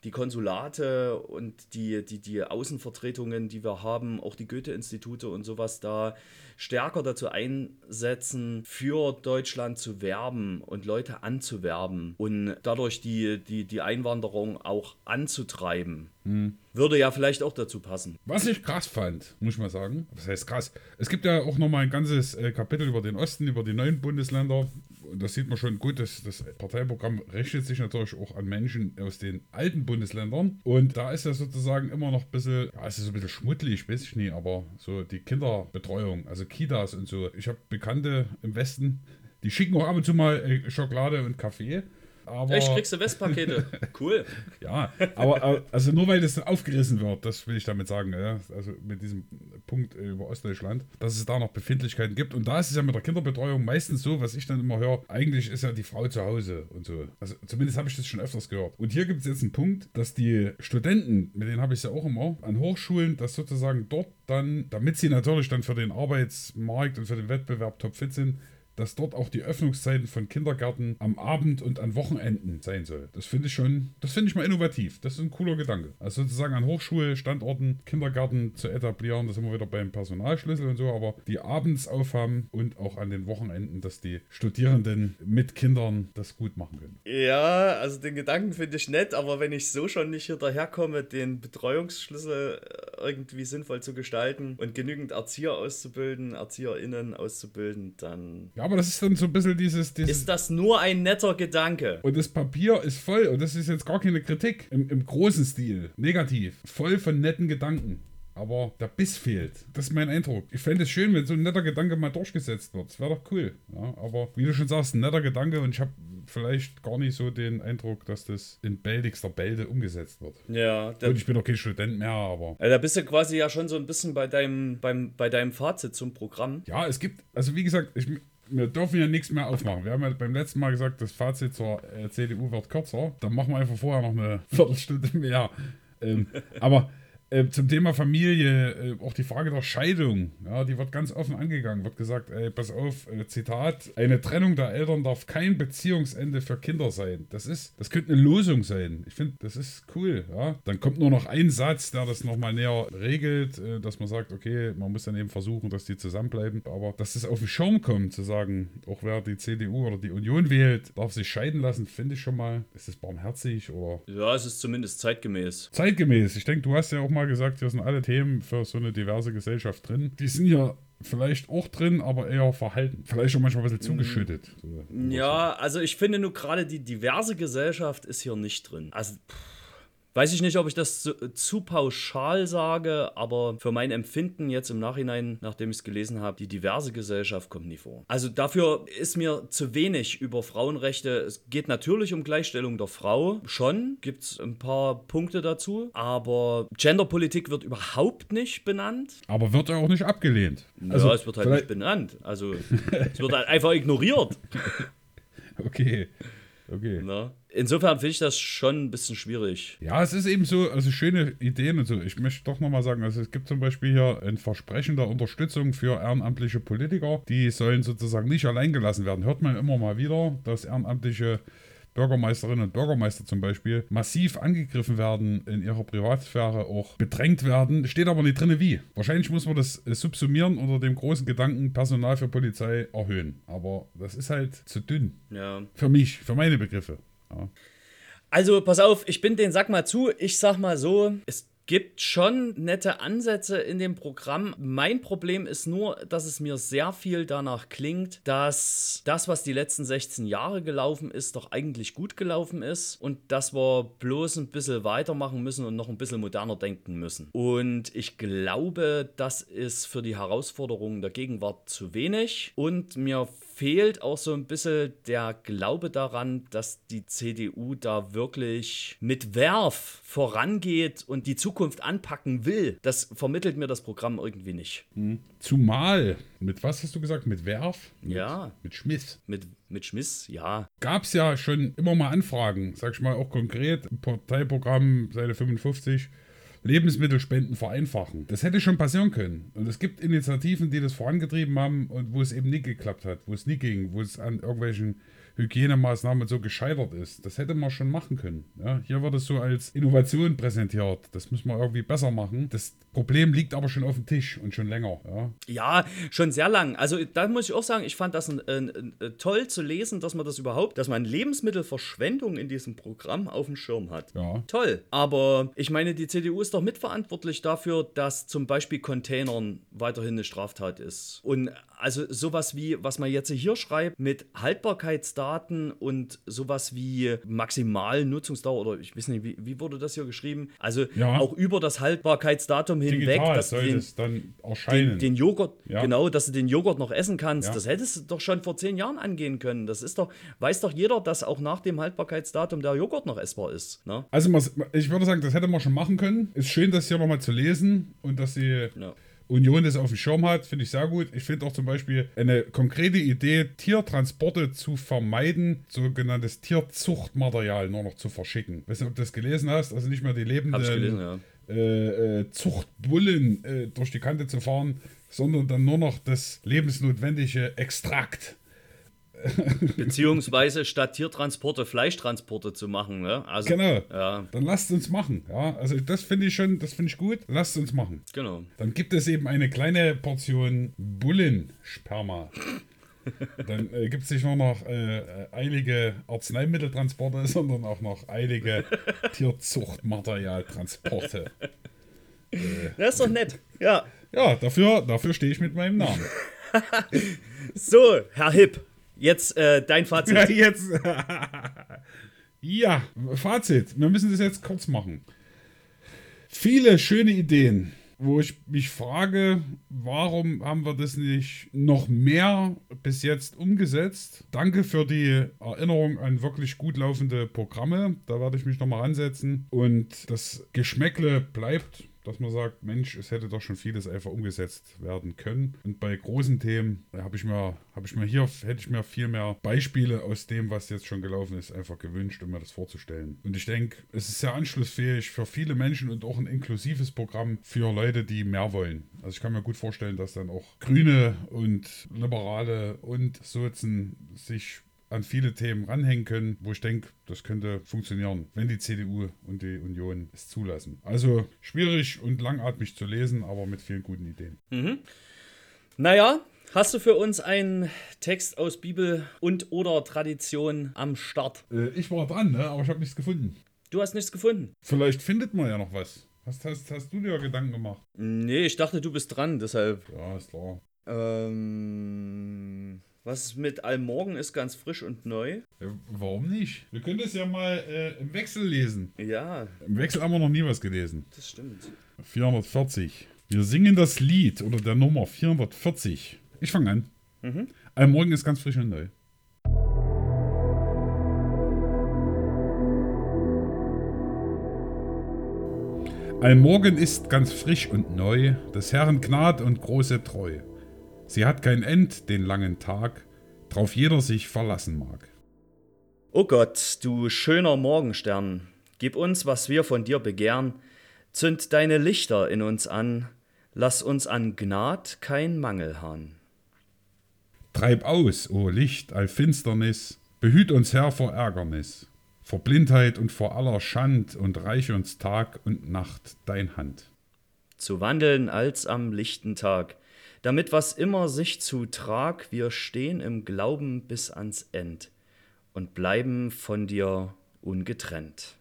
die Konsulate und die, die, die Außenvertretungen, die wir haben, auch die Goethe-Institute und sowas da stärker dazu einsetzen, für Deutschland zu werben und Leute anzuwerben und dadurch die, die, die Einwanderung auch anzutreiben. Hm. Würde ja vielleicht auch dazu passen. Was ich krass fand, muss ich mal sagen. Was heißt krass? Es gibt ja auch nochmal ein ganzes äh, Kapitel über den Osten, über die neuen Bundesländer. Und das sieht man schon gut, dass das Parteiprogramm richtet sich natürlich auch an Menschen aus den alten Bundesländern. Und da ist ja sozusagen immer noch ein bisschen, ja, es ist ein bisschen schmuddelig, weiß ich nie, aber so die Kinderbetreuung, also Kitas und so. Ich habe Bekannte im Westen, die schicken auch ab und zu mal äh, Schokolade und Kaffee. Aber, Echt, kriegst du Westpakete. cool. ja, aber also nur weil das aufgerissen wird, das will ich damit sagen, ja, also mit diesem Punkt über Ostdeutschland, dass es da noch Befindlichkeiten gibt. Und da ist es ja mit der Kinderbetreuung meistens so, was ich dann immer höre, eigentlich ist ja die Frau zu Hause und so. Also zumindest habe ich das schon öfters gehört. Und hier gibt es jetzt einen Punkt, dass die Studenten, mit denen habe ich es ja auch immer, an Hochschulen, dass sozusagen dort dann, damit sie natürlich dann für den Arbeitsmarkt und für den Wettbewerb topfit sind, dass dort auch die Öffnungszeiten von Kindergärten am Abend und an Wochenenden sein soll. Das finde ich schon, das finde ich mal innovativ. Das ist ein cooler Gedanke. Also sozusagen an Hochschulstandorten Kindergärten zu etablieren, das sind wir wieder beim Personalschlüssel und so, aber die abends aufhaben und auch an den Wochenenden, dass die Studierenden mit Kindern das gut machen können. Ja, also den Gedanken finde ich nett, aber wenn ich so schon nicht hinterherkomme, den Betreuungsschlüssel irgendwie sinnvoll zu gestalten und genügend Erzieher auszubilden, ErzieherInnen auszubilden, dann. Ja, aber das ist dann so ein bisschen dieses, dieses. Ist das nur ein netter Gedanke? Und das Papier ist voll, und das ist jetzt gar keine Kritik im, im großen Stil, negativ, voll von netten Gedanken aber der Biss fehlt. Das ist mein Eindruck. Ich fände es schön, wenn so ein netter Gedanke mal durchgesetzt wird. Das wäre doch cool. Ja, aber wie du schon sagst, ein netter Gedanke und ich habe vielleicht gar nicht so den Eindruck, dass das in bäldigster Bälde umgesetzt wird. Ja. Und ich bin doch kein Student mehr, aber. Also da bist du quasi ja schon so ein bisschen bei deinem, beim, bei deinem Fazit zum Programm. Ja, es gibt, also wie gesagt, ich, wir dürfen ja nichts mehr aufmachen. Wir haben ja beim letzten Mal gesagt, das Fazit zur äh, CDU wird kürzer. Dann machen wir einfach vorher noch eine Viertelstunde mehr. Ähm, aber äh, zum Thema Familie, äh, auch die Frage der Scheidung, ja, die wird ganz offen angegangen. Wird gesagt, ey, pass auf, äh, Zitat, eine Trennung der Eltern darf kein Beziehungsende für Kinder sein. Das ist, das könnte eine Losung sein. Ich finde, das ist cool. Ja. Dann kommt nur noch ein Satz, der das nochmal näher regelt, äh, dass man sagt, okay, man muss dann eben versuchen, dass die zusammenbleiben. Aber dass das auf den Schirm kommt, zu sagen, auch wer die CDU oder die Union wählt, darf sich scheiden lassen, finde ich schon mal, ist das barmherzig oder. Ja, es ist zumindest zeitgemäß. Zeitgemäß. Ich denke, du hast ja auch mal mal gesagt, hier sind alle Themen für so eine diverse Gesellschaft drin. Die sind ja vielleicht auch drin, aber eher verhalten. Vielleicht auch manchmal ein bisschen zugeschüttet. So. Ja, also ich finde nur gerade die diverse Gesellschaft ist hier nicht drin. Also. Pff. Weiß ich nicht, ob ich das zu, zu, pauschal sage, aber für mein Empfinden jetzt im Nachhinein, nachdem ich es gelesen habe, die diverse Gesellschaft kommt nie vor. Also dafür ist mir zu wenig über Frauenrechte. Es geht natürlich um Gleichstellung der Frau. Schon gibt es ein paar Punkte dazu, aber Genderpolitik wird überhaupt nicht benannt. Aber wird auch nicht abgelehnt. Also, ja, es wird halt nicht benannt. Also es wird halt einfach ignoriert. Okay. Okay. Na? Insofern finde ich das schon ein bisschen schwierig. Ja, es ist eben so, also schöne Ideen und so. Ich möchte doch nochmal sagen, also es gibt zum Beispiel hier ein Versprechen der Unterstützung für ehrenamtliche Politiker. Die sollen sozusagen nicht allein gelassen werden. Hört man immer mal wieder, dass ehrenamtliche Bürgermeisterinnen und Bürgermeister zum Beispiel massiv angegriffen werden, in ihrer Privatsphäre auch bedrängt werden. Steht aber nicht drin, wie. Wahrscheinlich muss man das äh, subsumieren unter dem großen Gedanken, Personal für Polizei erhöhen. Aber das ist halt zu dünn. Ja. Für mich, für meine Begriffe. Ja. Also, pass auf, ich bin den Sack mal zu. Ich sag mal so, es gibt schon nette Ansätze in dem Programm. Mein Problem ist nur, dass es mir sehr viel danach klingt, dass das, was die letzten 16 Jahre gelaufen ist, doch eigentlich gut gelaufen ist und dass wir bloß ein bisschen weitermachen müssen und noch ein bisschen moderner denken müssen. Und ich glaube, das ist für die Herausforderungen der Gegenwart zu wenig und mir fehlt auch so ein bisschen der Glaube daran, dass die CDU da wirklich mit Werf vorangeht und die Zukunft anpacken will. Das vermittelt mir das Programm irgendwie nicht. Hm. Zumal, mit was hast du gesagt? Mit Werf? Mit, ja. Mit Schmiss. Mit, mit Schmiss, ja. Gab es ja schon immer mal Anfragen, sag ich mal auch konkret, Parteiprogramm Seite 55 Lebensmittelspenden vereinfachen. Das hätte schon passieren können. Und es gibt Initiativen, die das vorangetrieben haben und wo es eben nie geklappt hat, wo es nie ging, wo es an irgendwelchen Hygienemaßnahmen so gescheitert ist. Das hätte man schon machen können. Ja, hier wird es so als Innovation präsentiert. Das muss man irgendwie besser machen. Das Problem liegt aber schon auf dem Tisch und schon länger. Ja, ja schon sehr lang. Also da muss ich auch sagen, ich fand das ein, ein, ein, toll zu lesen, dass man das überhaupt, dass man Lebensmittelverschwendung in diesem Programm auf dem Schirm hat. Ja. Toll. Aber ich meine, die CDU ist doch mitverantwortlich dafür, dass zum Beispiel Containern weiterhin eine Straftat ist. Und also sowas wie, was man jetzt hier schreibt, mit Haltbarkeitsdaten und sowas wie Maximalnutzungsdauer oder ich weiß nicht, wie, wie wurde das hier geschrieben? Also ja. auch über das Haltbarkeitsdatum hinweg, Digital dass soll den, es dann erscheinen. Den, den Joghurt, Ja. genau, dass du den Joghurt noch essen kannst, Ja. das hättest du doch schon vor zehn Jahren angehen können. Das ist doch, weiß doch jeder, dass auch nach dem Haltbarkeitsdatum der Joghurt noch essbar ist. Ne? Also ich würde sagen, das hätte man schon machen können. Ist schön, das hier nochmal zu lesen und dass die Ja. Union das auf dem Schirm hat, finde ich sehr gut. Ich finde auch zum Beispiel eine konkrete Idee, Tiertransporte zu vermeiden, sogenanntes Tierzuchtmaterial nur noch zu verschicken. Weißt du, ob du das gelesen hast? Also nicht mehr die lebenden gelesen, ja. äh, äh, Zuchtbullen äh, durch die Kante zu fahren, sondern dann nur noch das lebensnotwendige Extrakt. Beziehungsweise statt Tiertransporte Fleischtransporte zu machen. Ne? Also, Genau. Ja, Dann lasst uns machen. Ja, also das finde ich schon, das finde ich gut. Lasst uns machen. genau. Dann gibt es eben eine kleine Portion Bullensperma. Dann äh, gibt es nicht nur noch äh, äh, eilige Arzneimitteltransporte, sondern auch noch eilige Tierzuchtmaterialtransporte. Das ist doch nett. Ja. Ja, dafür, dafür stehe ich mit meinem Namen. So, Herr Hipp, jetzt äh, dein Fazit. Ja, jetzt. ja, Fazit. Wir müssen das jetzt kurz machen. Viele schöne Ideen, wo ich mich frage, warum haben wir das nicht noch mehr bis jetzt umgesetzt? Danke für die Erinnerung an wirklich gut laufende Programme. Da werde ich mich nochmal ansetzen. Und das Geschmäckle bleibt dass man sagt, Mensch, es hätte doch schon vieles einfach umgesetzt werden können. Und bei großen Themen habe ich mir, habe ich mir hier, hätte ich mir viel mehr Beispiele aus dem, was jetzt schon gelaufen ist, einfach gewünscht, um mir das vorzustellen. Und ich denke, es ist sehr anschlussfähig für viele Menschen und auch ein inklusives Programm für Leute, die mehr wollen. Also ich kann mir gut vorstellen, dass dann auch Grüne und Liberale und Sozen sich an viele Themen ranhängen können, wo ich denke, das könnte funktionieren, wenn die CDU und die Union es zulassen. Also schwierig und langatmig zu lesen, aber mit vielen guten Ideen. Naja, hast du für uns einen Text aus Bibel und oder Tradition am Start? Äh, ich war dran, ne? aber ich habe nichts gefunden. Du hast nichts gefunden. Vielleicht findet man ja noch was. Hast, hast, hast du dir Gedanken gemacht? Nee, ich dachte, du bist dran, deshalb. Ja, ist klar. Ähm, was mit Allmorgen ist ganz frisch und neu? Ja, warum nicht? Wir können das ja mal äh, im Wechsel lesen. Ja, Im Wechsel haben wir noch nie was gelesen. das stimmt. 440. Wir singen das Lied oder der Nummer 440. Ich fange an. Mhm. Allmorgen ist ganz frisch und neu. Allmorgen ist ganz frisch und neu, des Herrn Gnad und große Treu. Sie hat kein End, den langen Tag, drauf jeder sich verlassen mag. O Gott, du schöner Morgenstern, gib uns, was wir von dir begehren, zünd deine Lichter in uns an, lass uns an Gnad kein Mangel haben. Treib aus, o Licht, all Finsternis, behüt uns Herr vor Ärgernis, vor Blindheit und vor aller Schand und reich uns Tag und Nacht dein Hand. zu wandeln als am lichten Tag, damit was immer sich zutrag, wir stehen im Glauben bis ans End und bleiben von dir ungetrennt.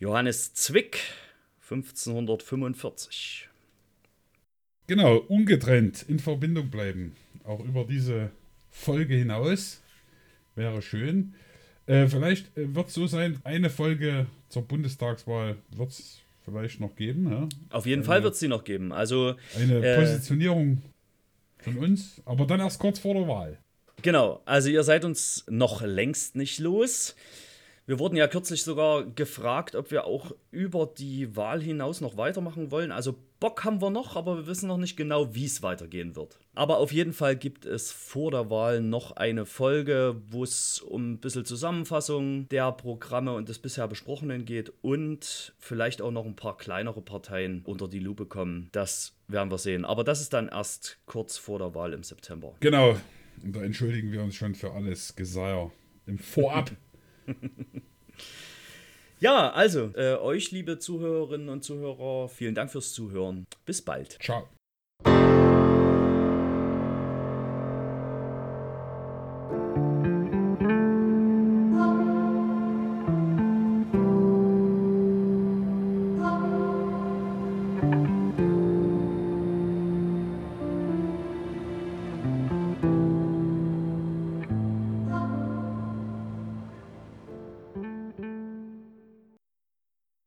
Johannes Zwick, 1545. Genau, ungetrennt in Verbindung bleiben. Auch über diese Folge hinaus. Wäre schön. Äh, vielleicht wird es so sein, eine Folge zur Bundestagswahl wird es vielleicht noch geben. Ja? Auf jeden Fall wird es die noch geben. Also Eine Äh. Positionierung von uns, aber dann erst kurz vor der Wahl. Genau, also ihr seid uns noch längst nicht los. Wir wurden ja kürzlich sogar gefragt, ob wir auch über die Wahl hinaus noch weitermachen wollen. Also Bock haben wir noch, aber wir wissen noch nicht genau, wie es weitergehen wird. Aber auf jeden Fall gibt es vor der Wahl noch eine Folge, wo es um ein bisschen Zusammenfassung der Programme und des bisher Besprochenen geht und vielleicht auch noch ein paar kleinere Parteien unter die Lupe kommen. Das werden wir sehen. Aber das ist dann erst kurz vor der Wahl im September. Genau. Und da entschuldigen wir uns schon für alles Geseier im Vorab. Ja, also, äh, euch, liebe Zuhörerinnen und Zuhörer, vielen Dank fürs Zuhören. Bis bald. Ciao.